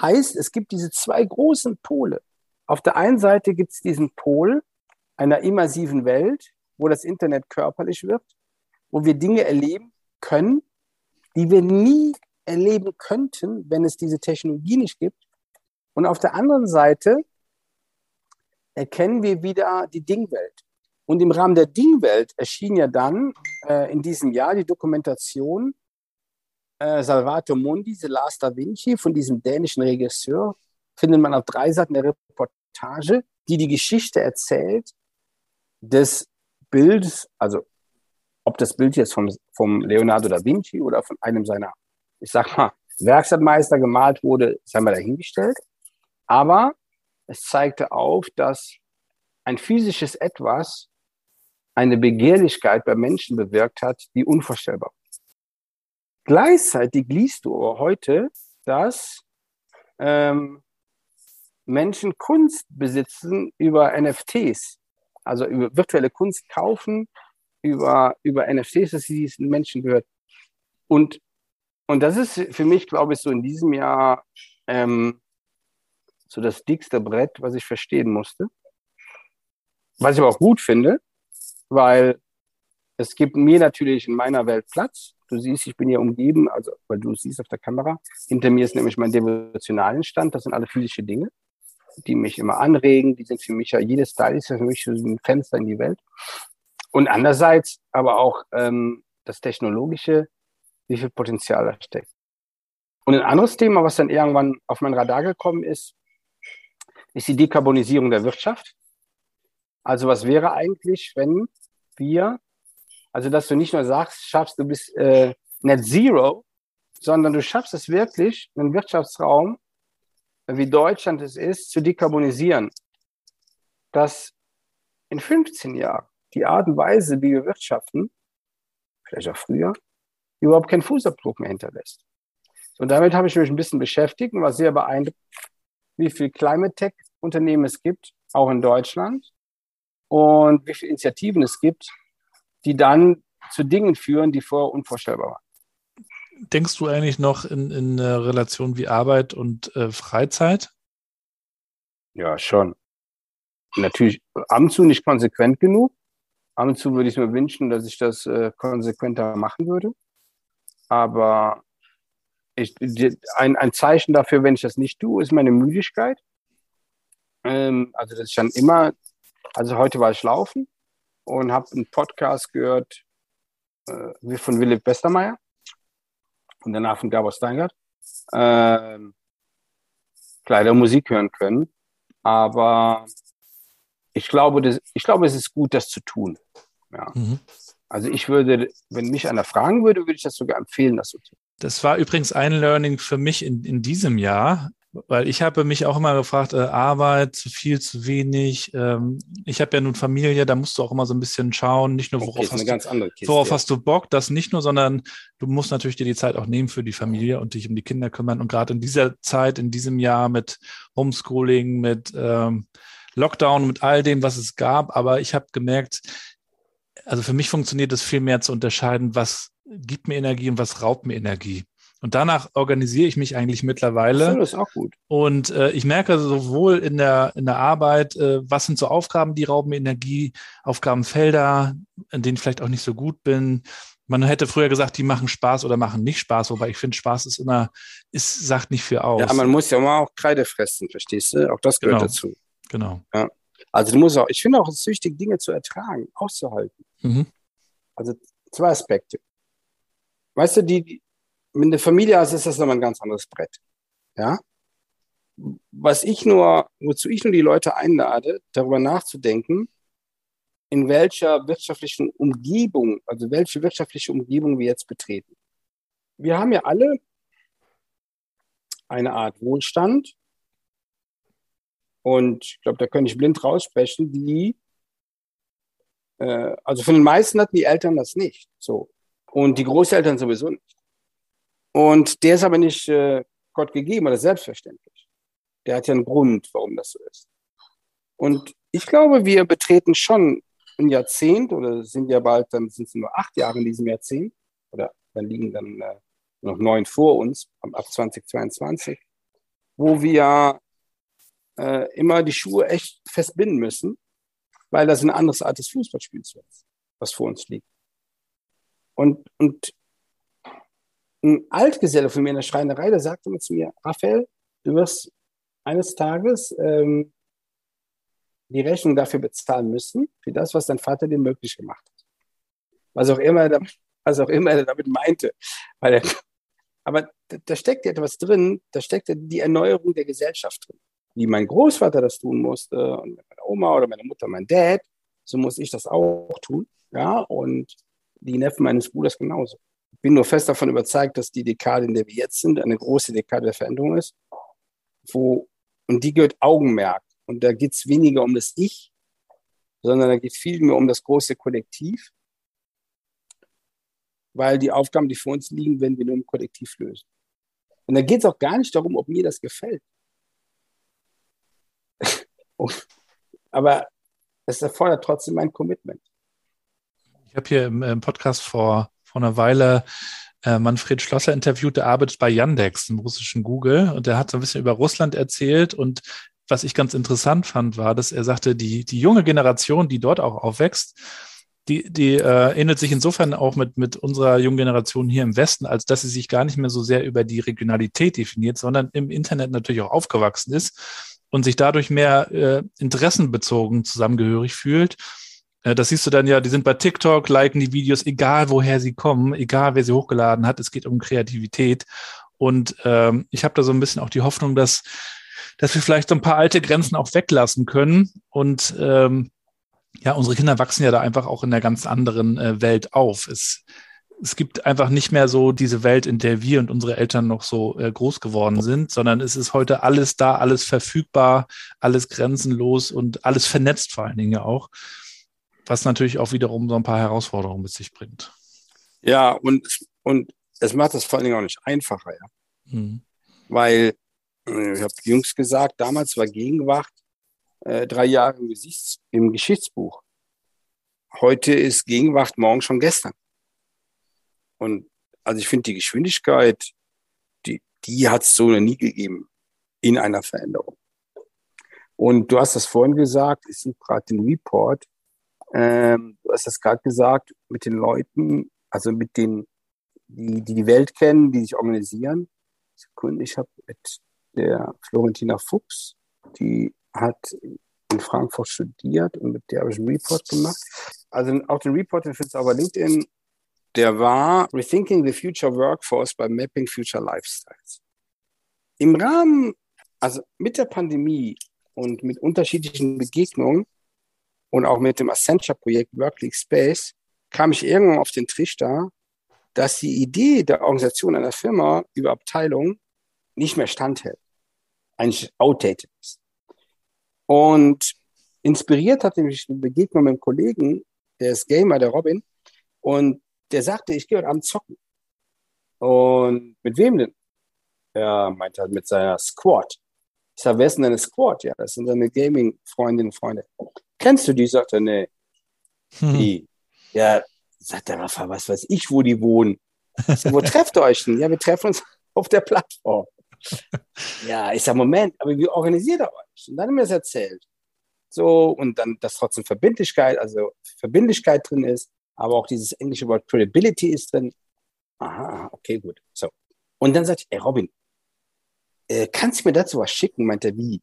Heißt, es gibt diese zwei großen Pole. Auf der einen Seite gibt es diesen Pol einer immersiven Welt, wo das Internet körperlich wird, wo wir Dinge erleben können, die wir nie erleben könnten, wenn es diese Technologie nicht gibt. Und auf der anderen Seite erkennen wir wieder die Dingwelt. Und im Rahmen der Dingwelt erschien ja dann äh, in diesem Jahr die Dokumentation äh, Salvato Mundi, The Last Da Vinci von diesem dänischen Regisseur. Findet man auf drei Seiten der Reportage, die die Geschichte erzählt des Bild, also ob das Bild jetzt vom, vom Leonardo da Vinci oder von einem seiner, ich sag mal, Werkstattmeister gemalt wurde, sei mal dahingestellt. Aber es zeigte auf, dass ein physisches Etwas eine Begehrlichkeit bei Menschen bewirkt hat, die unvorstellbar ist. Gleichzeitig liest du aber heute, dass ähm, Menschen Kunst besitzen über NFTs also über virtuelle Kunst kaufen, über, über NFTs, dass sie diesen Menschen gehört. Und, und das ist für mich, glaube ich, so in diesem Jahr ähm, so das dickste Brett, was ich verstehen musste. Was ich aber auch gut finde, weil es gibt mir natürlich in meiner Welt Platz. Du siehst, ich bin hier umgeben, also weil du es siehst auf der Kamera. Hinter mir ist nämlich mein devotionalen Stand. Das sind alle physische Dinge die mich immer anregen. Die sind für mich ja, jedes Teil ist ja für mich so ein Fenster in die Welt. Und andererseits aber auch ähm, das Technologische, wie viel Potenzial da steckt. Und ein anderes Thema, was dann irgendwann auf mein Radar gekommen ist, ist die Dekarbonisierung der Wirtschaft. Also was wäre eigentlich, wenn wir, also dass du nicht nur sagst, schaffst du bis äh, Net Zero, sondern du schaffst es wirklich, einen Wirtschaftsraum, wie Deutschland es ist, zu dekarbonisieren. Dass in 15 Jahren die Art und Weise, wie wir wirtschaften, vielleicht auch früher, überhaupt keinen Fußabdruck mehr hinterlässt. Und damit habe ich mich ein bisschen beschäftigt und war sehr beeindruckt, wie viel Climate Tech Unternehmen es gibt, auch in Deutschland, und wie viele Initiativen es gibt, die dann zu Dingen führen, die vorher unvorstellbar waren. Denkst du eigentlich noch in, in Relation wie Arbeit und äh, Freizeit? Ja, schon. Natürlich ab und zu nicht konsequent genug. Ab und zu würde ich mir wünschen, dass ich das äh, konsequenter machen würde. Aber ich, ein, ein Zeichen dafür, wenn ich das nicht tue, ist meine Müdigkeit. Ähm, also, dass ich dann immer, also heute war ich laufen und habe einen Podcast gehört äh, von Philipp Westermeier und danach von Gabor Steingart. Ähm, leider Musik hören können. Aber ich glaube, das, ich glaube, es ist gut, das zu tun. Ja. Mhm. Also ich würde, wenn mich einer fragen würde, würde ich das sogar empfehlen, das zu tun. Das war übrigens ein Learning für mich in, in diesem Jahr, weil ich habe mich auch immer gefragt, äh, Arbeit, zu viel, zu wenig. Ähm, ich habe ja nun Familie, da musst du auch immer so ein bisschen schauen, nicht nur worauf, okay, hast, du, Kiste, worauf ja. hast du Bock, das nicht nur, sondern du musst natürlich dir die Zeit auch nehmen für die Familie und dich um die Kinder kümmern. Und gerade in dieser Zeit, in diesem Jahr mit Homeschooling, mit ähm, Lockdown, mit all dem, was es gab, aber ich habe gemerkt, also für mich funktioniert es viel mehr zu unterscheiden, was gibt mir Energie und was raubt mir Energie. Und danach organisiere ich mich eigentlich mittlerweile. So, das ist auch gut. Und äh, ich merke sowohl in der, in der Arbeit, äh, was sind so Aufgaben, die rauben mir Energie, Aufgabenfelder, in denen ich vielleicht auch nicht so gut bin. Man hätte früher gesagt, die machen Spaß oder machen nicht Spaß, wobei ich finde, Spaß ist immer, ist, sagt nicht viel aus. Ja, man muss ja mal auch Kreide fressen, verstehst du? Auch das gehört genau. dazu. Genau. Ja. Also du musst auch, ich finde auch, es ist wichtig, Dinge zu ertragen, auszuhalten. Mhm. Also zwei Aspekte. Weißt du, die, wenn eine Familie hast, ist das nochmal ein ganz anderes Brett. Ja? Was ich nur, wozu ich nur die Leute einlade, darüber nachzudenken, in welcher wirtschaftlichen Umgebung, also welche wirtschaftliche Umgebung wir jetzt betreten. Wir haben ja alle eine Art Wohlstand. Und ich glaube, da könnte ich blind raussprechen, die, äh, also von den meisten hatten die Eltern das nicht. So. Und die Großeltern sowieso nicht. Und der ist aber nicht äh, Gott gegeben oder selbstverständlich. Der hat ja einen Grund, warum das so ist. Und ich glaube, wir betreten schon ein Jahrzehnt oder sind ja bald, dann sind es nur acht Jahre in diesem Jahrzehnt oder dann liegen dann äh, noch neun vor uns ab 2022, wo wir äh, immer die Schuhe echt festbinden müssen, weil das ein anderes Art des Fußballspiels ist, was vor uns liegt. Und, und ein Altgeselle von mir in der Schreinerei, der sagte immer zu mir, Raphael, du wirst eines Tages ähm, die Rechnung dafür bezahlen müssen, für das, was dein Vater dir möglich gemacht hat. Was auch immer, was auch immer er damit meinte. Er, aber da, steckt ja etwas drin, da steckt die Erneuerung der Gesellschaft drin. Wie mein Großvater das tun musste und meine Oma oder meine Mutter, mein Dad, so muss ich das auch tun. Ja, und die Neffen meines Bruders genauso. Bin nur fest davon überzeugt, dass die Dekade, in der wir jetzt sind, eine große Dekade der Veränderung ist, wo, und die gehört Augenmerk. Und da geht es weniger um das Ich, sondern da geht es viel mehr um das große Kollektiv, weil die Aufgaben, die vor uns liegen, werden wir nur im Kollektiv lösen. Und da geht es auch gar nicht darum, ob mir das gefällt. Aber es erfordert trotzdem ein Commitment. Ich habe hier im, Podcast vor, vor einer Weile äh, Manfred Schlosser interviewt, der arbeitet bei Yandex, dem russischen Google, und der hat so ein bisschen über Russland erzählt. Und was ich ganz interessant fand, war, dass er sagte, die, die junge Generation, die dort auch aufwächst, die, die äh, ähnelt sich insofern auch mit, mit unserer jungen Generation hier im Westen, als dass sie sich gar nicht mehr so sehr über die Regionalität definiert, sondern im Internet natürlich auch aufgewachsen ist und sich dadurch mehr äh, interessenbezogen zusammengehörig fühlt Das siehst du dann ja, die sind bei TikTok, liken die Videos, egal woher sie kommen, egal wer sie hochgeladen hat, es geht um Kreativität. Und ähm, ich habe da so ein bisschen auch die Hoffnung, dass, dass wir vielleicht so ein paar alte Grenzen auch weglassen können. Und ähm, ja, unsere Kinder wachsen ja da einfach auch in einer ganz anderen äh, Welt auf. Es, es gibt einfach nicht mehr so diese Welt, in der wir und unsere Eltern noch so äh, groß geworden sind, sondern es ist heute alles da, alles verfügbar, alles grenzenlos und alles vernetzt vor allen Dingen ja auch, was natürlich auch wiederum so ein paar Herausforderungen mit sich bringt. Ja, und, und es macht das vor allen Dingen auch nicht einfacher, ja. Mhm. Weil, äh, ich habe jüngst gesagt, damals war Gegenwart äh, drei Jahre im, Gesichts-, im Geschichtsbuch. Heute ist Gegenwart morgen schon gestern. Und also ich finde die Geschwindigkeit, die, die hat es so noch nie gegeben in einer Veränderung. Und du hast das vorhin gesagt, ich suche gerade den Report. Ähm, du hast das gerade gesagt, mit den Leuten, also mit den die, die die Welt kennen, die sich organisieren. Sekunde, ich habe mit der Florentina Fuchs, die hat in Frankfurt studiert und mit der habe ich einen Report gemacht. Also auch den Report, den findest du auf LinkedIn, der war Rethinking the Future Workforce by Mapping Future Lifestyles. Im Rahmen, also mit der Pandemie und mit unterschiedlichen Begegnungen und auch mit dem Accenture-Projekt Workleague Space kam ich irgendwann auf den Trichter, dass die Idee der Organisation einer Firma über Abteilungen nicht mehr standhält, eigentlich outdated ist. Und inspiriert hat mich eine Begegnung mit einem Kollegen, der ist Gamer, der Robin, und der sagte, ich gehe heute Abend zocken. Und mit wem denn? Er meinte halt mit seiner Squad. Ich sage, wer ist denn deine Squad? Ja, das sind seine Gaming-Freundinnen und Freunde. Kennst du die? Sagt er, nee. Hm. Die. Ja, Sagt der Rafa, was weiß ich, wo die wohnen. Sag, wo trefft ihr euch denn? Ja, wir treffen uns auf der Plattform. ja, ich sag, Moment, aber wie organisiert ihr euch? Und dann haben wir es erzählt. So, und dann, dass trotzdem Verbindlichkeit, also Verbindlichkeit drin ist, aber auch dieses englische Wort Credibility ist drin. Aha, okay, gut. So. Und dann sagt, ey Robin, äh, kannst du mir dazu was schicken? Meint er, wie?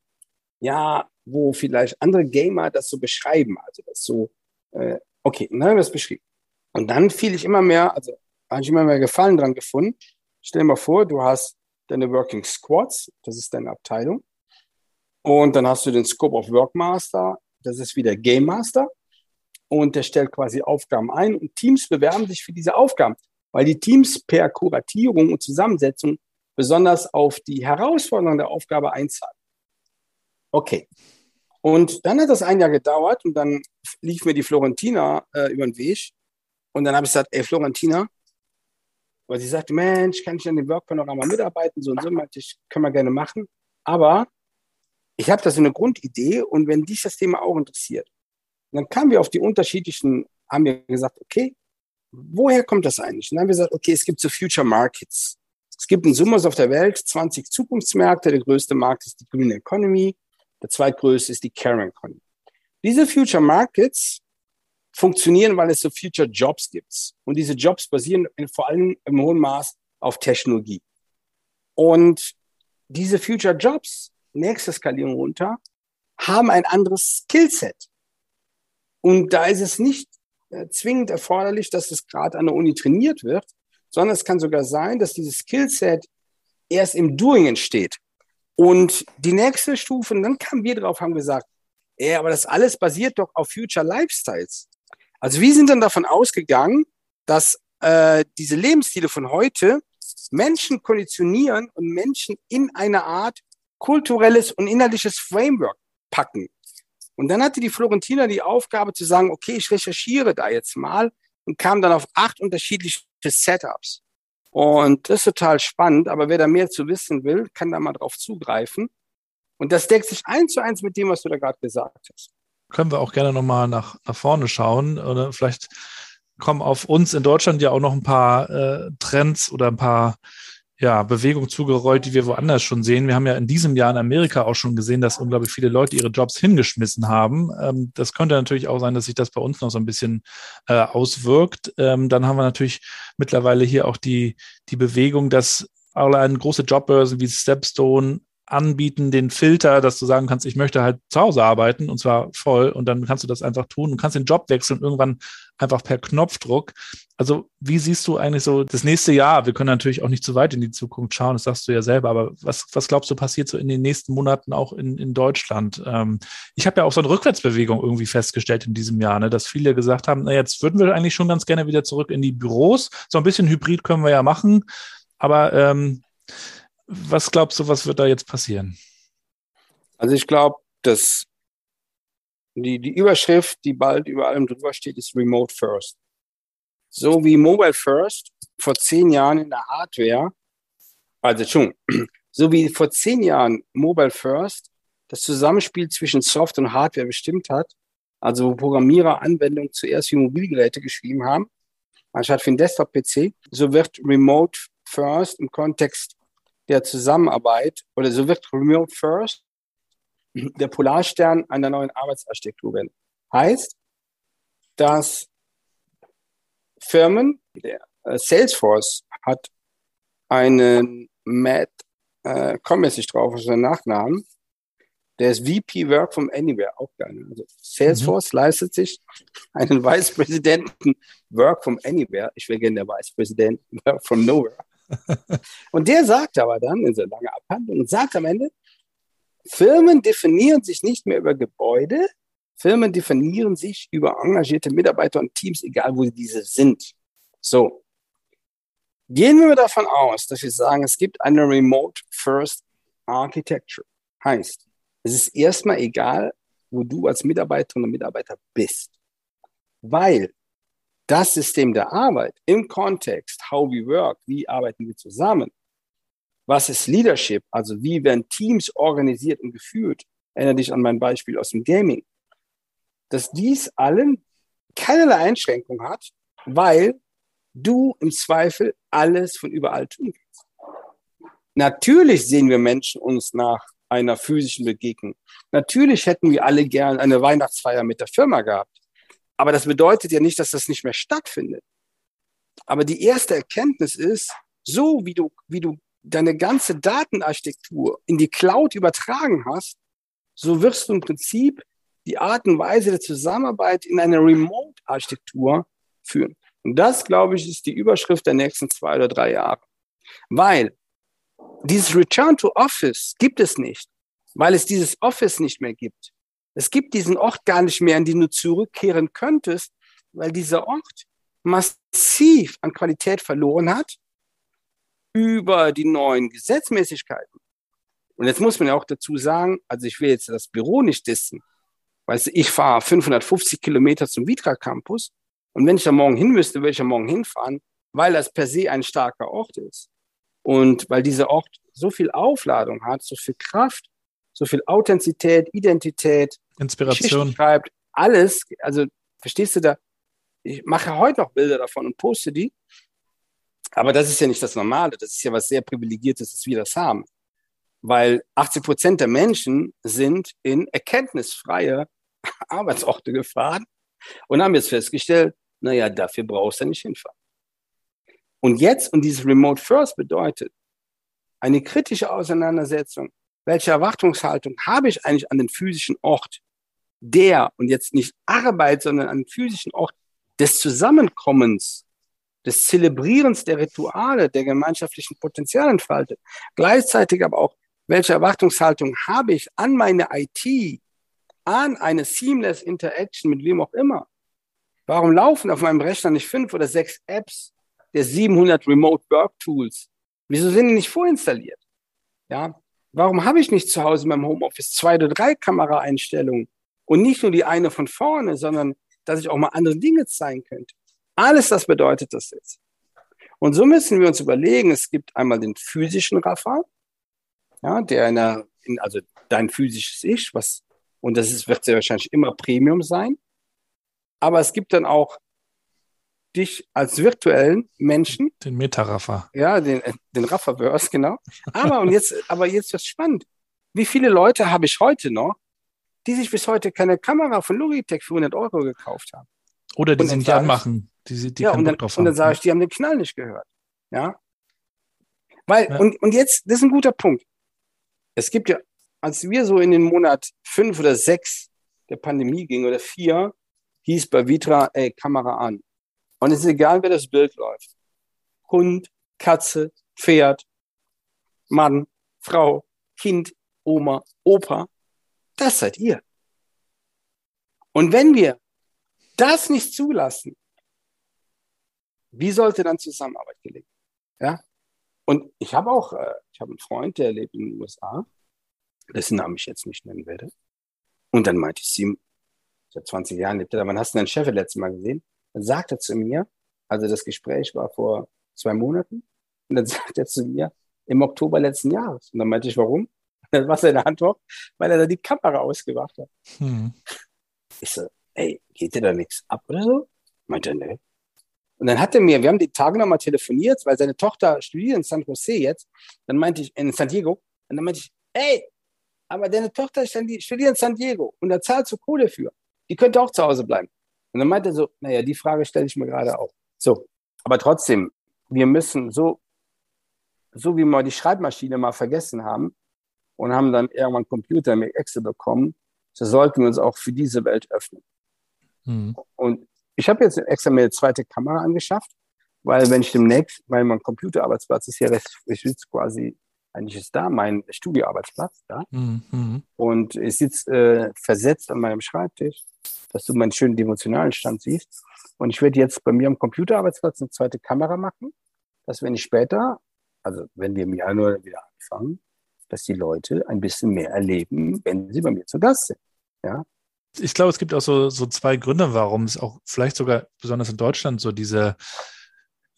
Ja, wo vielleicht andere Gamer das so beschreiben. Also das so, äh, okay, und dann haben wir das beschrieben. Und dann fiel ich immer mehr, also habe ich immer mehr Gefallen dran gefunden. Stell dir mal vor, du hast deine Working Squads, das ist deine Abteilung. Und dann hast du den Scope of Workmaster, das ist wieder Game Master. Und der stellt quasi Aufgaben ein und Teams bewerben sich für diese Aufgaben, weil die Teams per Kuratierung und Zusammensetzung besonders auf die Herausforderung der Aufgabe einzahlen. Okay. Und dann hat das ein Jahr gedauert und dann lief mir die Florentina äh, über den Weg und dann habe ich gesagt, ey, Florentina, weil sie sagte, Mensch, kann ich an dem Workpanorama mitarbeiten? So und so, meinte ich, können wir gerne machen. Aber ich habe da so eine Grundidee und wenn dich das Thema auch interessiert, dann kamen wir auf die unterschiedlichen, haben wir gesagt, okay, woher kommt das eigentlich? Und dann haben wir gesagt, okay, es gibt so Future Markets. Es gibt in Summe auf der Welt 20 Zukunftsmärkte. Der größte Markt ist die Green Economy. Der zweitgrößte ist die Caring Economy. Diese Future Markets funktionieren, weil es so Future Jobs gibt. Und diese Jobs basieren vor allem im hohen Maß auf Technologie. Und diese Future Jobs, nächste Skalierung runter, haben ein anderes Skillset. Und da ist es nicht äh, zwingend erforderlich, dass es gerade an der Uni trainiert wird, sondern es kann sogar sein, dass dieses Skillset erst im Doing entsteht. Und die nächste Stufe, und dann kamen wir drauf, haben gesagt, ja, aber das alles basiert doch auf Future Lifestyles. Also wir sind dann davon ausgegangen, dass äh, diese Lebensstile von heute Menschen konditionieren und Menschen in eine Art kulturelles und innerliches Framework packen. Und dann hatte die Florentina die Aufgabe zu sagen, okay, ich recherchiere da jetzt mal und kam dann auf acht unterschiedliche Setups. Und das ist total spannend, aber wer da mehr zu wissen will, kann da mal drauf zugreifen. Und das deckt sich eins zu eins mit dem, was du da gerade gesagt hast können wir auch gerne nochmal nach, nach vorne schauen. Oder vielleicht kommen auf uns in Deutschland ja auch noch ein paar äh, Trends oder ein paar ja, Bewegungen zugerollt, die wir woanders schon sehen. Wir haben ja in diesem Jahr in Amerika auch schon gesehen, dass unglaublich viele Leute ihre Jobs hingeschmissen haben. Ähm, das könnte natürlich auch sein, dass sich das bei uns noch so ein bisschen äh, auswirkt. Ähm, dann haben wir natürlich mittlerweile hier auch die, die Bewegung, dass allein große Jobbörsen wie Stepstone anbieten, den Filter, dass du sagen kannst, ich möchte halt zu Hause arbeiten und zwar voll und dann kannst du das einfach tun und kannst den Job wechseln irgendwann einfach per Knopfdruck. Also wie siehst du eigentlich so das nächste Jahr? Wir können natürlich auch nicht zu weit in die Zukunft schauen, das sagst du ja selber, aber was, was glaubst du passiert so in den nächsten Monaten auch in, in Deutschland? Ähm, ich habe ja auch so eine Rückwärtsbewegung irgendwie festgestellt in diesem Jahr, ne, dass viele gesagt haben, na jetzt würden wir eigentlich schon ganz gerne wieder zurück in die Büros. So ein bisschen Hybrid können wir ja machen, aber ähm, was glaubst du, was wird da jetzt passieren? Also ich glaube, dass die, die Überschrift, die bald über allem drüber steht, ist Remote First. So wie Mobile First vor zehn Jahren in der Hardware, also schon, so wie vor zehn Jahren Mobile First das Zusammenspiel zwischen Soft und Hardware bestimmt hat, also wo Programmierer Anwendungen zuerst für Mobilgeräte geschrieben haben, anstatt für den Desktop-PC, so wird Remote First im Kontext der Zusammenarbeit oder so wird Remote First der Polarstern einer neuen Arbeitsarchitektur werden. Heißt, dass Firmen, der äh, Salesforce hat einen Matt, äh, komme jetzt nicht drauf, was ist sein Nachnamen, der ist VP Work from Anywhere, auch geil. Also Salesforce mhm. leistet sich einen Vice Präsidenten Work from Anywhere. Ich wäre gerne der Vice President Work from Nowhere. und der sagt aber dann in so langer Abhandlung und sagt am Ende, Firmen definieren sich nicht mehr über Gebäude, Firmen definieren sich über engagierte Mitarbeiter und Teams, egal wo diese sind. So. Gehen wir davon aus, dass wir sagen, es gibt eine Remote First Architecture. Heißt, es ist erstmal egal, wo du als Mitarbeiterin und Mitarbeiter bist. Weil das System der Arbeit im Kontext, how we work, wie arbeiten wir zusammen, was ist Leadership, also wie werden Teams organisiert und geführt, erinnere dich an mein Beispiel aus dem Gaming, dass dies allen keinerlei Einschränkung hat, weil du im Zweifel alles von überall tun kannst. Natürlich sehen wir Menschen uns nach einer physischen Begegnung. Natürlich hätten wir alle gern eine Weihnachtsfeier mit der Firma gehabt. Aber das bedeutet ja nicht, dass das nicht mehr stattfindet. Aber die erste Erkenntnis ist, so wie du, wie du deine ganze Datenarchitektur in die Cloud übertragen hast, so wirst du im Prinzip die Art und Weise der Zusammenarbeit in eine Remote-Architektur führen. Und das, glaube ich, ist die Überschrift der nächsten zwei oder drei Jahre. Weil dieses Return to Office gibt es nicht, weil es dieses Office nicht mehr gibt. Es gibt diesen Ort gar nicht mehr, an den du zurückkehren könntest, weil dieser Ort massiv an Qualität verloren hat über die neuen Gesetzmäßigkeiten. Und jetzt muss man ja auch dazu sagen, also ich will jetzt das Büro nicht dissen. Weißt du, ich fahre 550 Kilometer zum Vitra Campus und wenn ich da morgen hin müsste, würde ich ja morgen hinfahren, weil das per se ein starker Ort ist. Und weil dieser Ort so viel Aufladung hat, so viel Kraft, so viel Authentizität, Identität, Inspiration. schreibt, alles, also verstehst du da, ich mache heute noch Bilder davon und poste die, aber das ist ja nicht das Normale, das ist ja was sehr Privilegiertes, dass wir das haben. Weil 80 Prozent der Menschen sind in erkenntnisfreie Arbeitsorte gefahren und haben jetzt festgestellt, naja, dafür brauchst du nicht hinfahren. Und jetzt, und dieses Remote First bedeutet, eine kritische Auseinandersetzung welche Erwartungshaltung habe ich eigentlich an den physischen Ort der, und jetzt nicht Arbeit, sondern an den physischen Ort des Zusammenkommens, des Zelebrierens der Rituale, der gemeinschaftlichen Potenzialentfaltung. Gleichzeitig aber auch, welche Erwartungshaltung habe ich an meine IT, an eine seamless Interaction mit wem auch immer? Warum laufen auf meinem Rechner nicht fünf oder sechs Apps der 700 Remote Work Tools? Wieso sind die nicht vorinstalliert? Ja, Warum habe ich nicht zu Hause in meinem Homeoffice zwei oder drei Kameraeinstellungen und nicht nur die eine von vorne, sondern dass ich auch mal andere Dinge zeigen könnte? Alles das bedeutet das jetzt. Und so müssen wir uns überlegen, es gibt einmal den physischen Raffer, ja, der in der, in, also dein physisches Ich, was, und das ist, wird sehr wahrscheinlich immer Premium sein. Aber es gibt dann auch dich als virtuellen Menschen. Den Meta-Raffer. Ja, den, den Rafferverse, genau. Aber, und jetzt, aber jetzt wird spannend. Wie viele Leute habe ich heute noch, die sich bis heute keine Kamera von Logitech für 100 Euro gekauft haben? Oder die sie nicht anmachen. Die, die ja, und dann, und dann sage ich, die haben den Knall nicht gehört. Ja. Weil, ja. Und, und jetzt, das ist ein guter Punkt. Es gibt ja, als wir so in den Monat fünf oder sechs der Pandemie gingen oder vier, hieß bei Vitra, ey, Kamera an. Und es ist egal, wer das Bild läuft. Hund, Katze, Pferd, Mann, Frau, Kind, Oma, Opa. Das seid ihr. Und wenn wir das nicht zulassen, wie sollte dann Zusammenarbeit gelingen? Ja? Und ich habe auch, äh, ich habe einen Freund, der lebt in den USA, dessen Namen ich jetzt nicht nennen werde. Und dann meinte ich sie, seit 20 Jahren lebt er da, wann hast du deinen Chef letztes Mal gesehen? Dann sagt er zu mir, also das Gespräch war vor zwei Monaten, und dann sagt er zu mir, im Oktober letzten Jahres. Und dann meinte ich, warum? Das war seine Antwort, weil er da die Kamera ausgemacht hat. Hm. Ich so, ey, geht dir da nichts ab oder so? Meinte er, ne. Und dann hat er mir, wir haben die Tage nochmal telefoniert, weil seine Tochter studiert in San Jose jetzt. Dann meinte ich, in San Diego. Und dann meinte ich, ey, aber deine Tochter studiert in San Diego und da zahlst du Kohle für. Die könnte auch zu Hause bleiben. Und dann meinte er so, naja, die Frage stelle ich mir gerade auch. So, aber trotzdem, wir müssen so, so wie wir die Schreibmaschine mal vergessen haben und haben dann irgendwann Computer mit Excel bekommen, so sollten wir uns auch für diese Welt öffnen. Mhm. Und ich habe jetzt extra mir eine zweite Kamera angeschafft, weil wenn ich demnächst, weil mein Computerarbeitsplatz ist ja ich sitze quasi, eigentlich ist da mein Studioarbeitsplatz, ja. Mhm. Und ich sitze äh, versetzt an meinem Schreibtisch, dass du meinen schönen emotionalen Stand siehst. Und ich werde jetzt bei mir am Computerarbeitsplatz eine zweite Kamera machen, dass wenn ich später, also wenn wir im Januar wieder anfangen, dass die Leute ein bisschen mehr erleben, wenn sie bei mir zu Gast sind. Ja. Ich glaube, es gibt auch so, so zwei Gründe, warum es auch vielleicht sogar besonders in Deutschland so diese,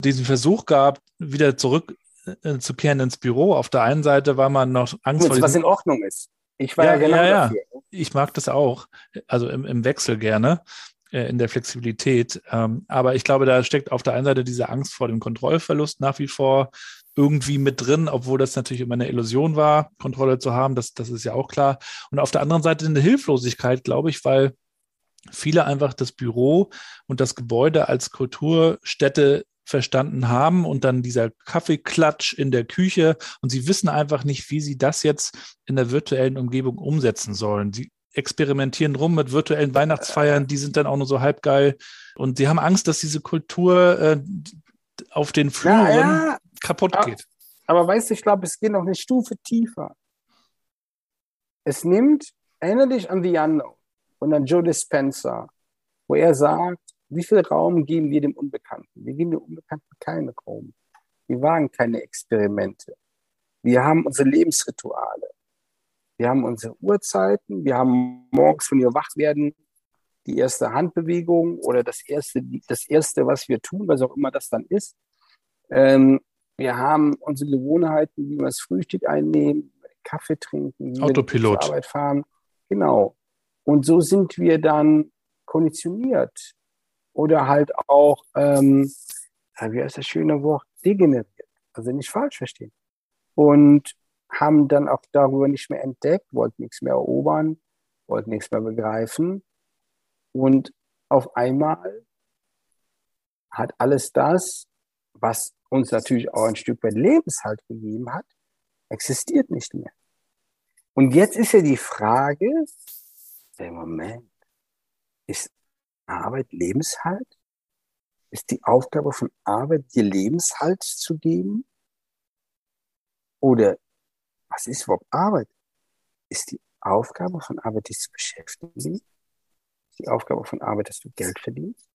diesen Versuch gab, wieder zurückzukehren äh, ins Büro. Auf der einen Seite war man noch Angst vor. Was in Ordnung ist. Ich war ja, ja genau ja, ja. dafür. Ich mag das auch, also im, im Wechsel gerne. Äh, in der Flexibilität. Ähm, aber ich glaube, da steckt auf der einen Seite diese Angst vor dem Kontrollverlust nach wie vor irgendwie mit drin, obwohl das natürlich immer eine Illusion war, Kontrolle zu haben. Das, das ist ja auch klar. Und auf der anderen Seite eine Hilflosigkeit, glaube ich, weil viele einfach das Büro und das Gebäude als Kulturstätte verstanden haben und dann dieser Kaffeeklatsch in der Küche und sie wissen einfach nicht, wie sie das jetzt in der virtuellen Umgebung umsetzen sollen. Sie experimentieren rum mit virtuellen Weihnachtsfeiern, die sind dann auch nur so halb geil. Und sie haben Angst, dass diese Kultur äh, auf den Fluren ja, kaputt geht. Aber, aber weißt du, ich glaube, es geht noch eine Stufe tiefer. Es nimmt, erinnere dich an The Unknown und an Joe Dispenza, wo er sagt, wie viel Raum geben wir dem Unbekannten? Wir geben dem Unbekannten keinen Raum. Wir wagen keine Experimente. Wir haben unsere Lebensrituale. Wir haben unsere Uhrzeiten, wir haben morgens, wenn wir wach werden, die erste Handbewegung oder das erste, das erste, was wir tun, was auch immer das dann ist. Ähm, wir haben unsere Gewohnheiten, wie wir das Frühstück einnehmen, Kaffee trinken, Autopilot. zur Arbeit fahren. Genau. Und so sind wir dann konditioniert oder halt auch, ähm, wie heißt das schöne Wort, degeneriert. Also nicht falsch verstehen. Und haben dann auch darüber nicht mehr entdeckt, wollten nichts mehr erobern, wollten nichts mehr begreifen. Und auf einmal hat alles das, was uns natürlich auch ein Stück weit Lebenshalt gegeben hat, existiert nicht mehr. Und jetzt ist ja die Frage, der Moment, ist Arbeit Lebenshalt? Ist die Aufgabe von Arbeit, dir Lebenshalt zu geben? Oder was ist überhaupt Arbeit? Ist die Aufgabe von Arbeit, dich zu beschäftigen? Die Aufgabe von Arbeit, dass du Geld verdienst?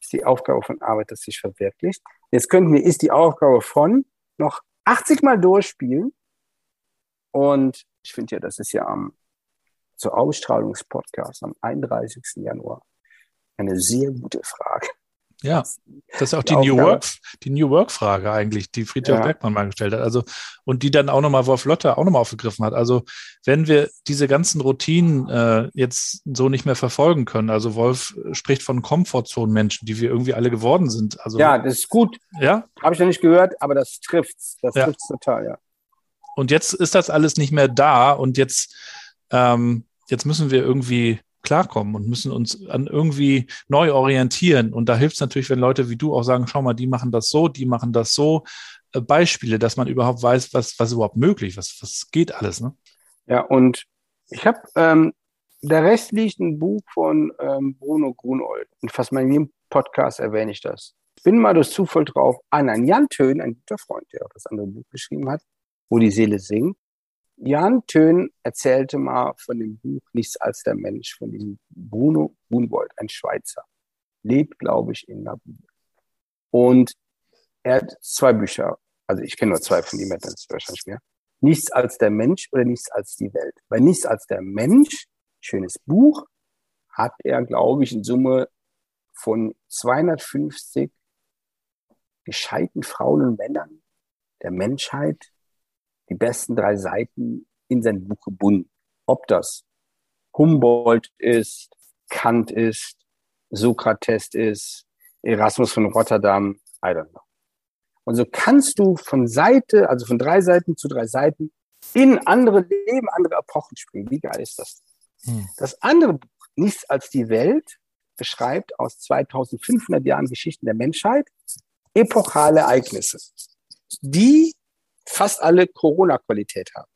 Ist die Aufgabe von Arbeit, dass sich verwirklicht? Jetzt könnten wir, ist die Aufgabe von noch 80 Mal durchspielen. Und ich finde ja, das ist ja am zur Ausstrahlungspodcast am 31. Januar eine sehr gute Frage. Ja, das ist auch die, die New Work, die New Work Frage eigentlich, die Friedrich ja. Bergmann mal gestellt hat. Also, und die dann auch nochmal Wolf Lotte auch nochmal aufgegriffen hat. Also, wenn wir diese ganzen Routinen äh, jetzt so nicht mehr verfolgen können, also Wolf spricht von Komfortzone-Menschen, die wir irgendwie alle geworden sind. Also, ja, das ist gut. Ja. Habe ich noch nicht gehört, aber das trifft's. Das ja. trifft's total, ja. Und jetzt ist das alles nicht mehr da und jetzt, ähm, jetzt müssen wir irgendwie klarkommen und müssen uns an irgendwie neu orientieren. Und da hilft es natürlich, wenn Leute wie du auch sagen, schau mal, die machen das so, die machen das so. Äh, Beispiele, dass man überhaupt weiß, was, was überhaupt möglich, was, was geht alles. Ne? Ja, und ich habe, ähm, der Rest liegt ein Buch von ähm, Bruno Grunold. Und fast mal in jedem Podcast erwähne ich das. Ich bin mal durch Zufall drauf an einen Jan Tön, ein guter Freund, der auch das andere Buch geschrieben hat, wo die Seele singt. Jan Tön erzählte mal von dem Buch Nichts als der Mensch, von diesem Bruno Grunwald, ein Schweizer. Lebt, glaube ich, in Nabil. Und er hat zwei Bücher, also ich kenne nur zwei von ihm, er hat wahrscheinlich mehr. Nichts als der Mensch oder nichts als die Welt. Bei nichts als der Mensch, schönes Buch, hat er, glaube ich, in Summe von 250 gescheiten Frauen und Männern der Menschheit die besten drei Seiten in sein Buch gebunden. Ob das Humboldt ist, Kant ist, Sokrates ist, Erasmus von Rotterdam, I don't know. Und so kannst du von Seite, also von drei Seiten zu drei Seiten in andere Leben, andere Epochen springen. Wie geil ist das? Hm. Das andere Buch, Nichts als die Welt, beschreibt aus 2500 Jahren Geschichten der Menschheit epochale Ereignisse, die fast alle Corona-Qualität haben.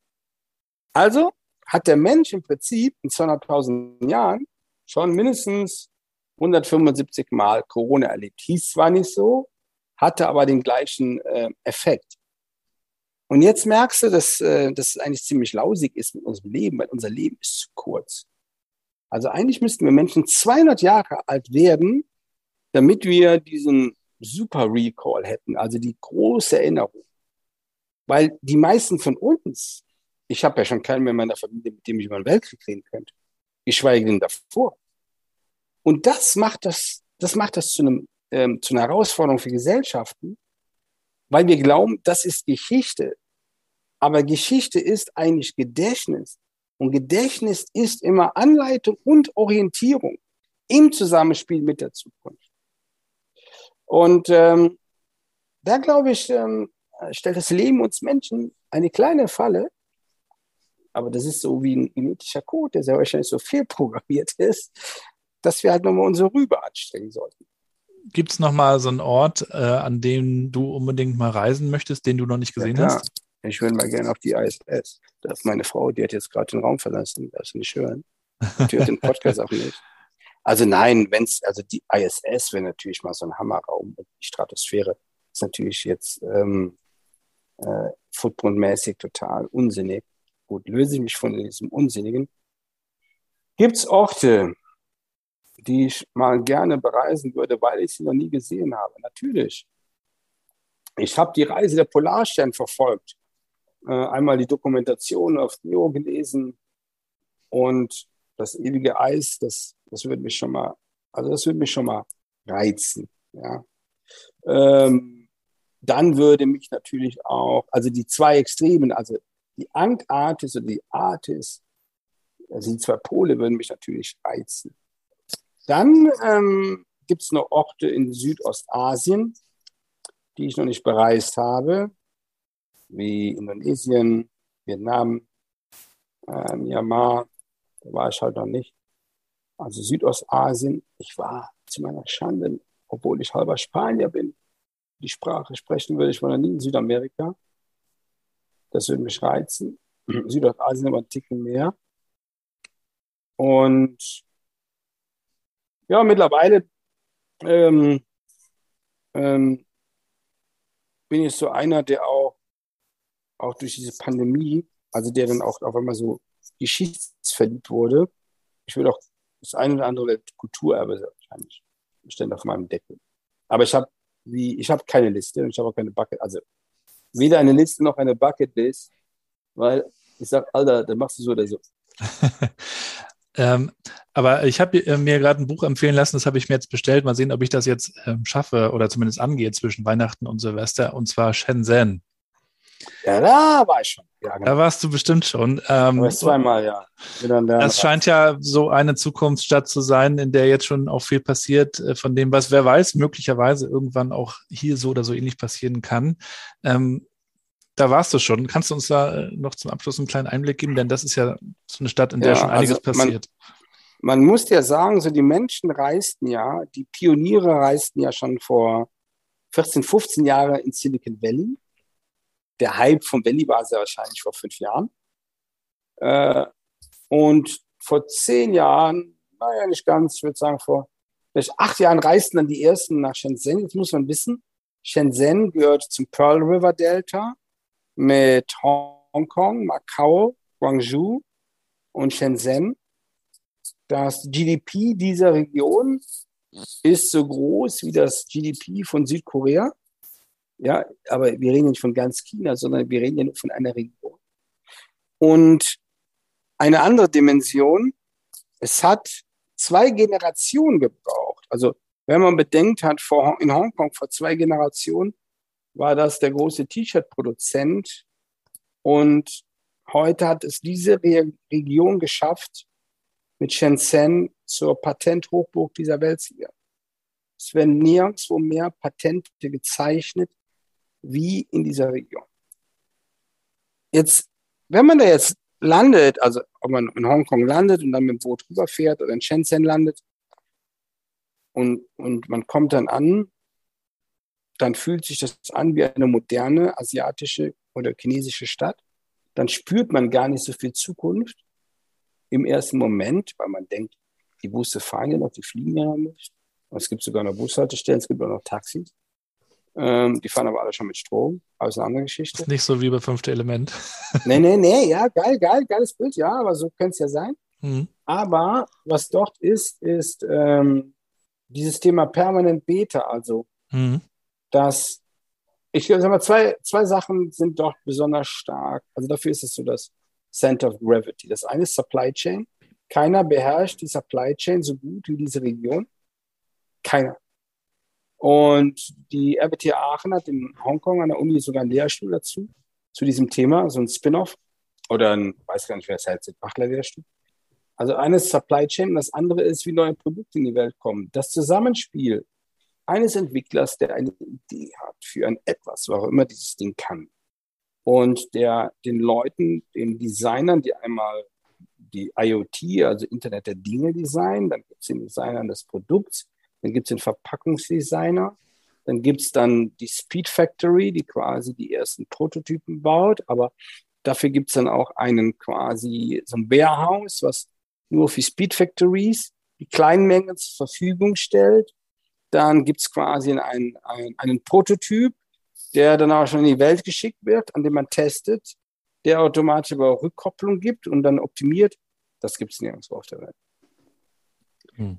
Also hat der Mensch im Prinzip in 200.000 Jahren schon mindestens 175 Mal Corona erlebt. Hieß zwar nicht so, hatte aber den gleichen äh, Effekt. Und jetzt merkst du, dass äh, das eigentlich ziemlich lausig ist mit unserem Leben, weil unser Leben ist zu kurz. Also eigentlich müssten wir Menschen 200 Jahre alt werden, damit wir diesen Super Recall hätten, also die große Erinnerung. Weil die meisten von uns, ich habe ja schon keinen mehr in meiner Familie, mit dem ich über den Weltkrieg reden könnte, geschweige denn davor. Und das macht das, das macht das zu einem ähm, zu einer Herausforderung für Gesellschaften, weil wir glauben, das ist Geschichte. Aber Geschichte ist eigentlich Gedächtnis. Und Gedächtnis ist immer Anleitung und Orientierung im Zusammenspiel mit der Zukunft. Und ähm, da glaube ich, ähm, stellt das Leben uns Menschen eine kleine Falle. Aber das ist so wie ein genetischer Code, der sehr wahrscheinlich so viel programmiert ist, dass wir halt nochmal unsere Rübe anstrengen sollten gibt es nochmal so einen Ort, äh, an dem du unbedingt mal reisen möchtest, den du noch nicht gesehen ja, hast? Ich würde mal gerne auf die ISS. Da ist meine Frau, die hat jetzt gerade den Raum verlassen, das ist nicht hören. Die hört den Podcast auch nicht. Also nein, wenn es, also die ISS wäre natürlich mal so ein Hammerraum. Die Stratosphäre ist natürlich jetzt ähm, äh, footprintmäßig total unsinnig. Gut, löse ich mich von diesem Unsinnigen. Gibt es Orte, die ich mal gerne bereisen würde, weil ich sie noch nie gesehen habe. Natürlich. Ich habe die Reise der Polarstern verfolgt. Äh, einmal die Dokumentation auf Neo gelesen und das ewige Eis, das, das würde mich schon mal, also das würde mich schon mal reizen. Ja. Ähm, dann würde mich natürlich auch, also die zwei Extremen, also die Antarktis und die Arktis, also die zwei Pole würden mich natürlich reizen. Dann ähm, gibt es noch Orte in Südostasien, die ich noch nicht bereist habe, wie Indonesien, Vietnam, äh, Myanmar. Da war ich halt noch nicht. Also Südostasien. Ich war zu meiner Schande, obwohl ich halber Spanier bin, die Sprache sprechen würde ich noch nie in Südamerika. Das würde mich reizen. Südostasien aber ein Ticken mehr. Und ja, mittlerweile ähm, ähm, bin ich so einer, der auch, auch durch diese Pandemie, also der dann auch auf einmal so geschichtsverliebt wurde. Ich will auch das eine oder andere Kulturerbe wahrscheinlich stellen auf meinem Deckel. Aber ich habe wie ich habe keine Liste und ich habe auch keine Bucket, also weder eine Liste noch eine Bucketlist, weil ich sage, Alter, dann machst du so oder so. Ähm, aber ich habe äh, mir gerade ein Buch empfehlen lassen, das habe ich mir jetzt bestellt. Mal sehen, ob ich das jetzt ähm, schaffe oder zumindest angehe zwischen Weihnachten und Silvester, und zwar Shenzhen. Ja, da war ich schon. Ja, genau. Da warst du bestimmt schon. Ähm, zweimal, ja. Das scheint ja so eine Zukunftsstadt zu sein, in der jetzt schon auch viel passiert, äh, von dem, was wer weiß, möglicherweise irgendwann auch hier so oder so ähnlich passieren kann. Ähm, da warst du schon. Kannst du uns da äh, noch zum Abschluss einen kleinen Einblick geben? Denn das ist ja so eine Stadt, in der ja, schon einiges also passiert. Man, man, muss ja sagen, so die Menschen reisten ja, die Pioniere reisten ja schon vor 14, 15 Jahren in Silicon Valley. Der Hype vom Valley war sehr wahrscheinlich vor fünf Jahren. Äh, und vor zehn Jahren, naja, nicht ganz, ich würde sagen vor vielleicht acht Jahren reisten dann die ersten nach Shenzhen. Jetzt muss man wissen, Shenzhen gehört zum Pearl River Delta mit Hongkong, Macau, Guangzhou und Shenzhen. Das GDP dieser Region ist so groß wie das GDP von Südkorea. Ja, aber wir reden nicht von ganz China, sondern wir reden von einer Region. Und eine andere Dimension, es hat zwei Generationen gebraucht. Also wenn man bedenkt hat, vor, in Hongkong vor zwei Generationen war das der große T-Shirt-Produzent und heute hat es diese Re Region geschafft, mit Shenzhen zur Patenthochburg dieser Welt zu werden. Es werden nirgendwo mehr Patente gezeichnet wie in dieser Region. Jetzt, wenn man da jetzt landet, also ob man in Hongkong landet und dann mit dem Boot rüberfährt oder in Shenzhen landet und, und man kommt dann an, dann fühlt sich das an wie eine moderne asiatische oder chinesische Stadt. Dann spürt man gar nicht so viel Zukunft im ersten Moment, weil man denkt, die Busse fahren ja noch, die fliegen ja noch nicht. Und es gibt sogar noch Bushaltestellen, es gibt auch noch Taxis. Ähm, die fahren aber alle schon mit Strom. Aber ist eine andere Geschichte. Ist nicht so wie bei Fünfte Element. nee, nee, nee, ja, geil, geil, geiles Bild, ja, aber so könnte es ja sein. Mhm. Aber was dort ist, ist ähm, dieses Thema permanent Beta, also mhm. dass ich sag mal, zwei, zwei Sachen sind dort besonders stark. Also dafür ist es so das Center of Gravity. Das eine ist Supply Chain. Keiner beherrscht die Supply Chain so gut wie diese Region. Keiner. Und die RWTH Aachen hat in Hongkong an der Uni sogar einen Lehrstuhl dazu, zu diesem Thema, so ein Spin-off. Oder ein, weiß gar nicht, wer es heißt, Bachler-Lehrstuhl. Also eines Supply Chain das andere ist, wie neue Produkte in die Welt kommen. Das Zusammenspiel eines Entwicklers, der eine Idee hat für ein etwas, was auch immer dieses Ding kann. Und der den Leuten, den Designern, die einmal die IoT, also Internet der Dinge designen, dann gibt es den Designern des Produkts, dann gibt es den Verpackungsdesigner, dann gibt es dann die Speed Factory, die quasi die ersten Prototypen baut, aber dafür gibt es dann auch einen quasi so ein Warehouse, was nur für Speed Factories die kleinen Mengen zur Verfügung stellt. Dann gibt es quasi einen, einen, einen Prototyp, der dann auch schon in die Welt geschickt wird, an dem man testet, der automatisch aber Rückkopplung gibt und dann optimiert. Das gibt es nirgendwo auf der Welt. Hm.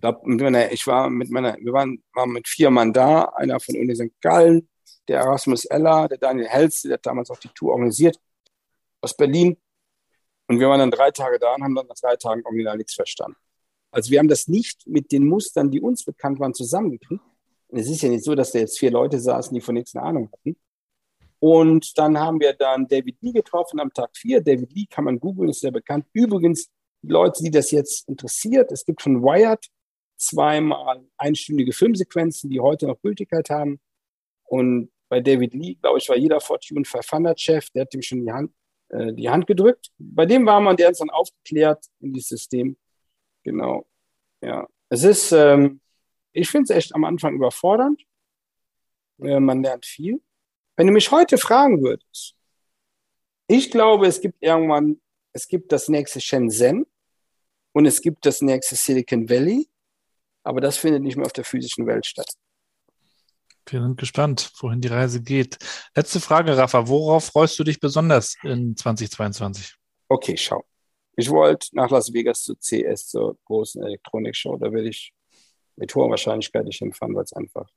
Ich war mit meiner, wir waren, waren mit vier Mann da, einer von Uni St. Gallen, der Erasmus Eller, der Daniel Helz, der hat damals auch die Tour organisiert aus Berlin. Und wir waren dann drei Tage da und haben dann nach drei Tagen original nichts verstanden. Also wir haben das nicht mit den Mustern, die uns bekannt waren, zusammengekriegt. Und es ist ja nicht so, dass da jetzt vier Leute saßen, die von nichts eine Ahnung hatten. Und dann haben wir dann David Lee getroffen am Tag vier. David Lee kann man googeln, ist sehr bekannt. Übrigens, Leute, die das jetzt interessiert, es gibt von Wired zweimal einstündige Filmsequenzen, die heute noch Gültigkeit haben. Und bei David Lee, glaube ich, war jeder Fortune 500-Chef, der hat ihm schon die Hand, äh, die Hand gedrückt. Bei dem war man, der hat uns dann aufgeklärt in dieses System. Genau. Ja. Es ist, ähm, ich finde es echt am Anfang überfordernd. Äh, man lernt viel. Wenn du mich heute fragen würdest, ich glaube, es gibt irgendwann es gibt das nächste Shenzhen und es gibt das nächste Silicon Valley, aber das findet nicht mehr auf der physischen Welt statt. Wir sind gespannt, wohin die Reise geht. Letzte Frage, Rafa. Worauf freust du dich besonders in 2022? Okay, schau. Ich wollte nach Las Vegas zu CS, zur großen Elektronikshow. Da werde ich mit hoher Wahrscheinlichkeit nicht hinfahren, weil es einfach,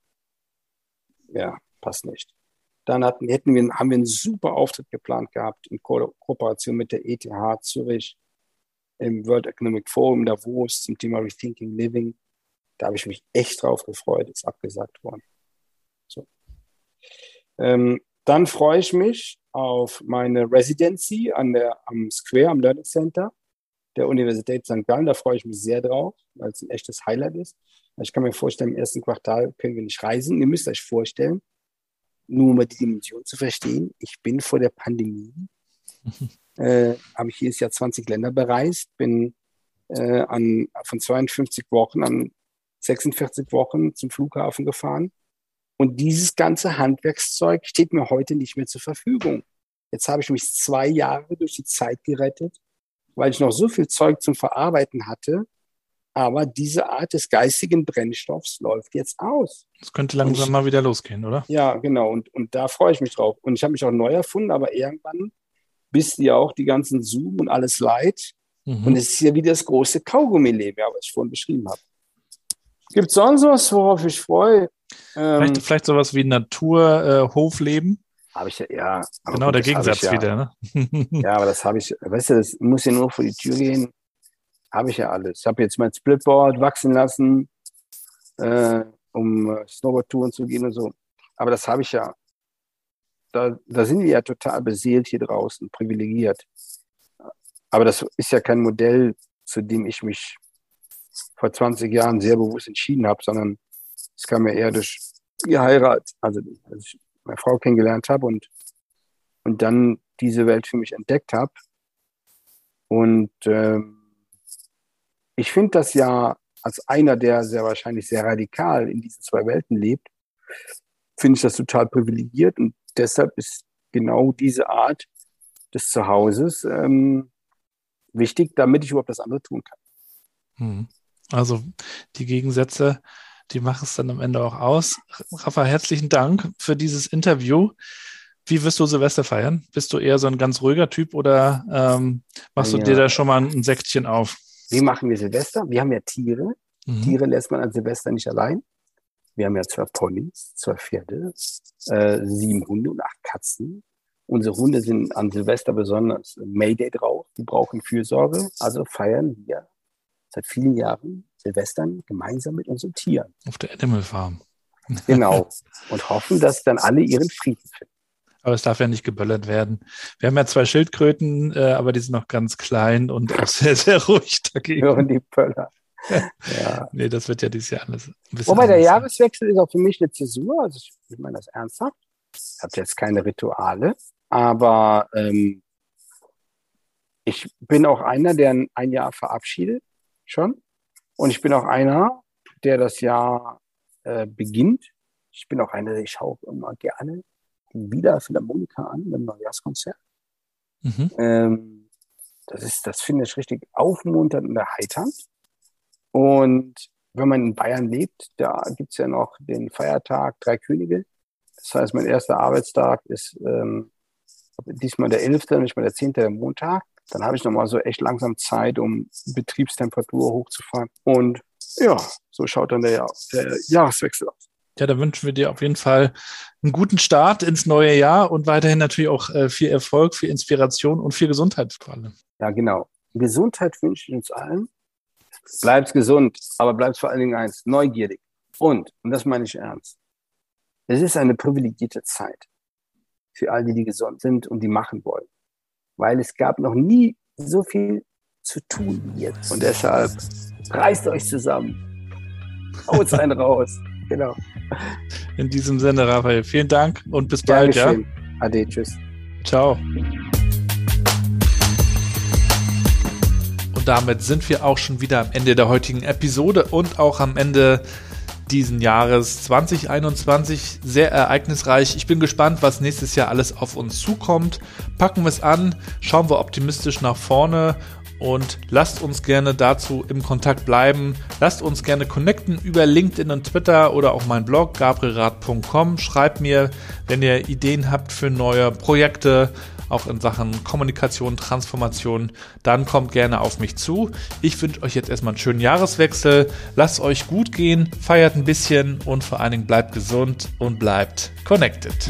ja, passt nicht. Dann hatten, hätten wir, haben wir einen super Auftritt geplant gehabt in Ko Kooperation mit der ETH Zürich im World Economic Forum Davos zum Thema Rethinking Living. Da habe ich mich echt drauf gefreut, ist abgesagt worden. So. Ähm, dann freue ich mich auf meine Residency an der, am Square, am Learning Center der Universität St. Gallen. Da freue ich mich sehr drauf, weil es ein echtes Highlight ist. Ich kann mir vorstellen, im ersten Quartal können wir nicht reisen. Ihr müsst euch vorstellen, nur um die Dimension zu verstehen, ich bin vor der Pandemie, äh, habe ich jedes Jahr 20 Länder bereist, bin äh, an, von 52 Wochen an 46 Wochen zum Flughafen gefahren. Und dieses ganze Handwerkszeug steht mir heute nicht mehr zur Verfügung. Jetzt habe ich mich zwei Jahre durch die Zeit gerettet, weil ich noch so viel Zeug zum Verarbeiten hatte. Aber diese Art des geistigen Brennstoffs läuft jetzt aus. Es könnte langsam ich, mal wieder losgehen, oder? Ja, genau. Und, und da freue ich mich drauf. Und ich habe mich auch neu erfunden, aber irgendwann bist du ja auch die ganzen Zoom und alles leid. Mhm. Und es ist ja wie das große Kaugummi-Leben, ja, was ich vorhin beschrieben habe. Gibt es sonst was, worauf ich freue? Ähm, vielleicht, vielleicht sowas wie Natur-Hofleben? Äh, habe ich ja, ja. Genau, gut, der Gegensatz ja. wieder, ne? ja, aber das habe ich, weißt du, das muss ja nur vor die Tür gehen. Habe ich ja alles. Ich habe jetzt mein Splitboard wachsen lassen, äh, um äh, Snowboard-Touren zu gehen und so. Aber das habe ich ja. Da, da sind wir ja total beseelt hier draußen, privilegiert. Aber das ist ja kein Modell, zu dem ich mich vor 20 Jahren sehr bewusst entschieden habe, sondern es kam ja eher durch geheiratet, also als ich meine Frau kennengelernt habe und, und dann diese Welt für mich entdeckt habe. Und ähm, ich finde das ja als einer, der sehr wahrscheinlich sehr radikal in diesen zwei Welten lebt, finde ich das total privilegiert und deshalb ist genau diese Art des Zuhauses ähm, wichtig, damit ich überhaupt das andere tun kann. Hm. Also die Gegensätze, die machen es dann am Ende auch aus. Rafa, herzlichen Dank für dieses Interview. Wie wirst du Silvester feiern? Bist du eher so ein ganz ruhiger Typ oder ähm, machst du dir da schon mal ein Säckchen auf? Wie machen wir Silvester? Wir haben ja Tiere. Mhm. Tiere lässt man an Silvester nicht allein. Wir haben ja zwei Ponys, zwei Pferde, äh, sieben Hunde und acht Katzen. Unsere Hunde sind an Silvester besonders Mayday drauf. Die brauchen Fürsorge. Also feiern wir seit vielen Jahren Silvestern gemeinsam mit unseren Tieren. Auf der Animal Farm. Genau. Und hoffen, dass dann alle ihren Frieden finden. Aber es darf ja nicht geböllert werden. Wir haben ja zwei Schildkröten, äh, aber die sind noch ganz klein und auch sehr, sehr ruhig dagegen. Hören die Böller. ja. Nee, das wird ja dieses Jahr alles ein bisschen. Wobei der Jahreswechsel ist auch für mich eine Zäsur. Also ich, ich meine das ernsthaft. Ich habe jetzt keine Rituale, aber ähm, ich bin auch einer, der ein Jahr verabschiedet schon. Und ich bin auch einer, der das Jahr äh, beginnt. Ich bin auch einer, der ich schaue immer gerne wieder Philharmoniker an, beim Neujahrskonzert. Mhm. Ähm, das ist, das finde ich richtig aufmunternd und erheiternd. Und wenn man in Bayern lebt, da gibt es ja noch den Feiertag Drei Könige. Das heißt, mein erster Arbeitstag ist ähm, diesmal der 11., nicht mal der 10., der Montag. Dann habe ich nochmal so echt langsam Zeit, um Betriebstemperatur hochzufahren. Und ja, so schaut dann der, der Jahreswechsel aus. Ja, da wünschen wir dir auf jeden Fall einen guten Start ins neue Jahr und weiterhin natürlich auch äh, viel Erfolg, viel Inspiration und viel Gesundheit vor allem. Ja, genau. Gesundheit wünsche ich uns allen. Bleib's gesund, aber bleib's vor allen Dingen eins, neugierig. Und, und das meine ich ernst, es ist eine privilegierte Zeit für all die, die gesund sind und die machen wollen. Weil es gab noch nie so viel zu tun jetzt. Und deshalb reißt euch zusammen. Haut einen raus. Genau. In diesem Sinne, Raphael, vielen Dank und bis bald. Ja? Ade, tschüss. Ciao. Und damit sind wir auch schon wieder am Ende der heutigen Episode und auch am Ende diesen Jahres 2021 sehr ereignisreich. Ich bin gespannt, was nächstes Jahr alles auf uns zukommt. Packen wir es an, schauen wir optimistisch nach vorne und lasst uns gerne dazu im Kontakt bleiben. Lasst uns gerne connecten über LinkedIn und Twitter oder auch mein Blog gabrielrad.com. Schreibt mir, wenn ihr Ideen habt für neue Projekte, auch in Sachen Kommunikation, Transformation, dann kommt gerne auf mich zu. Ich wünsche euch jetzt erstmal einen schönen Jahreswechsel. Lasst euch gut gehen, feiert ein bisschen und vor allen Dingen bleibt gesund und bleibt connected.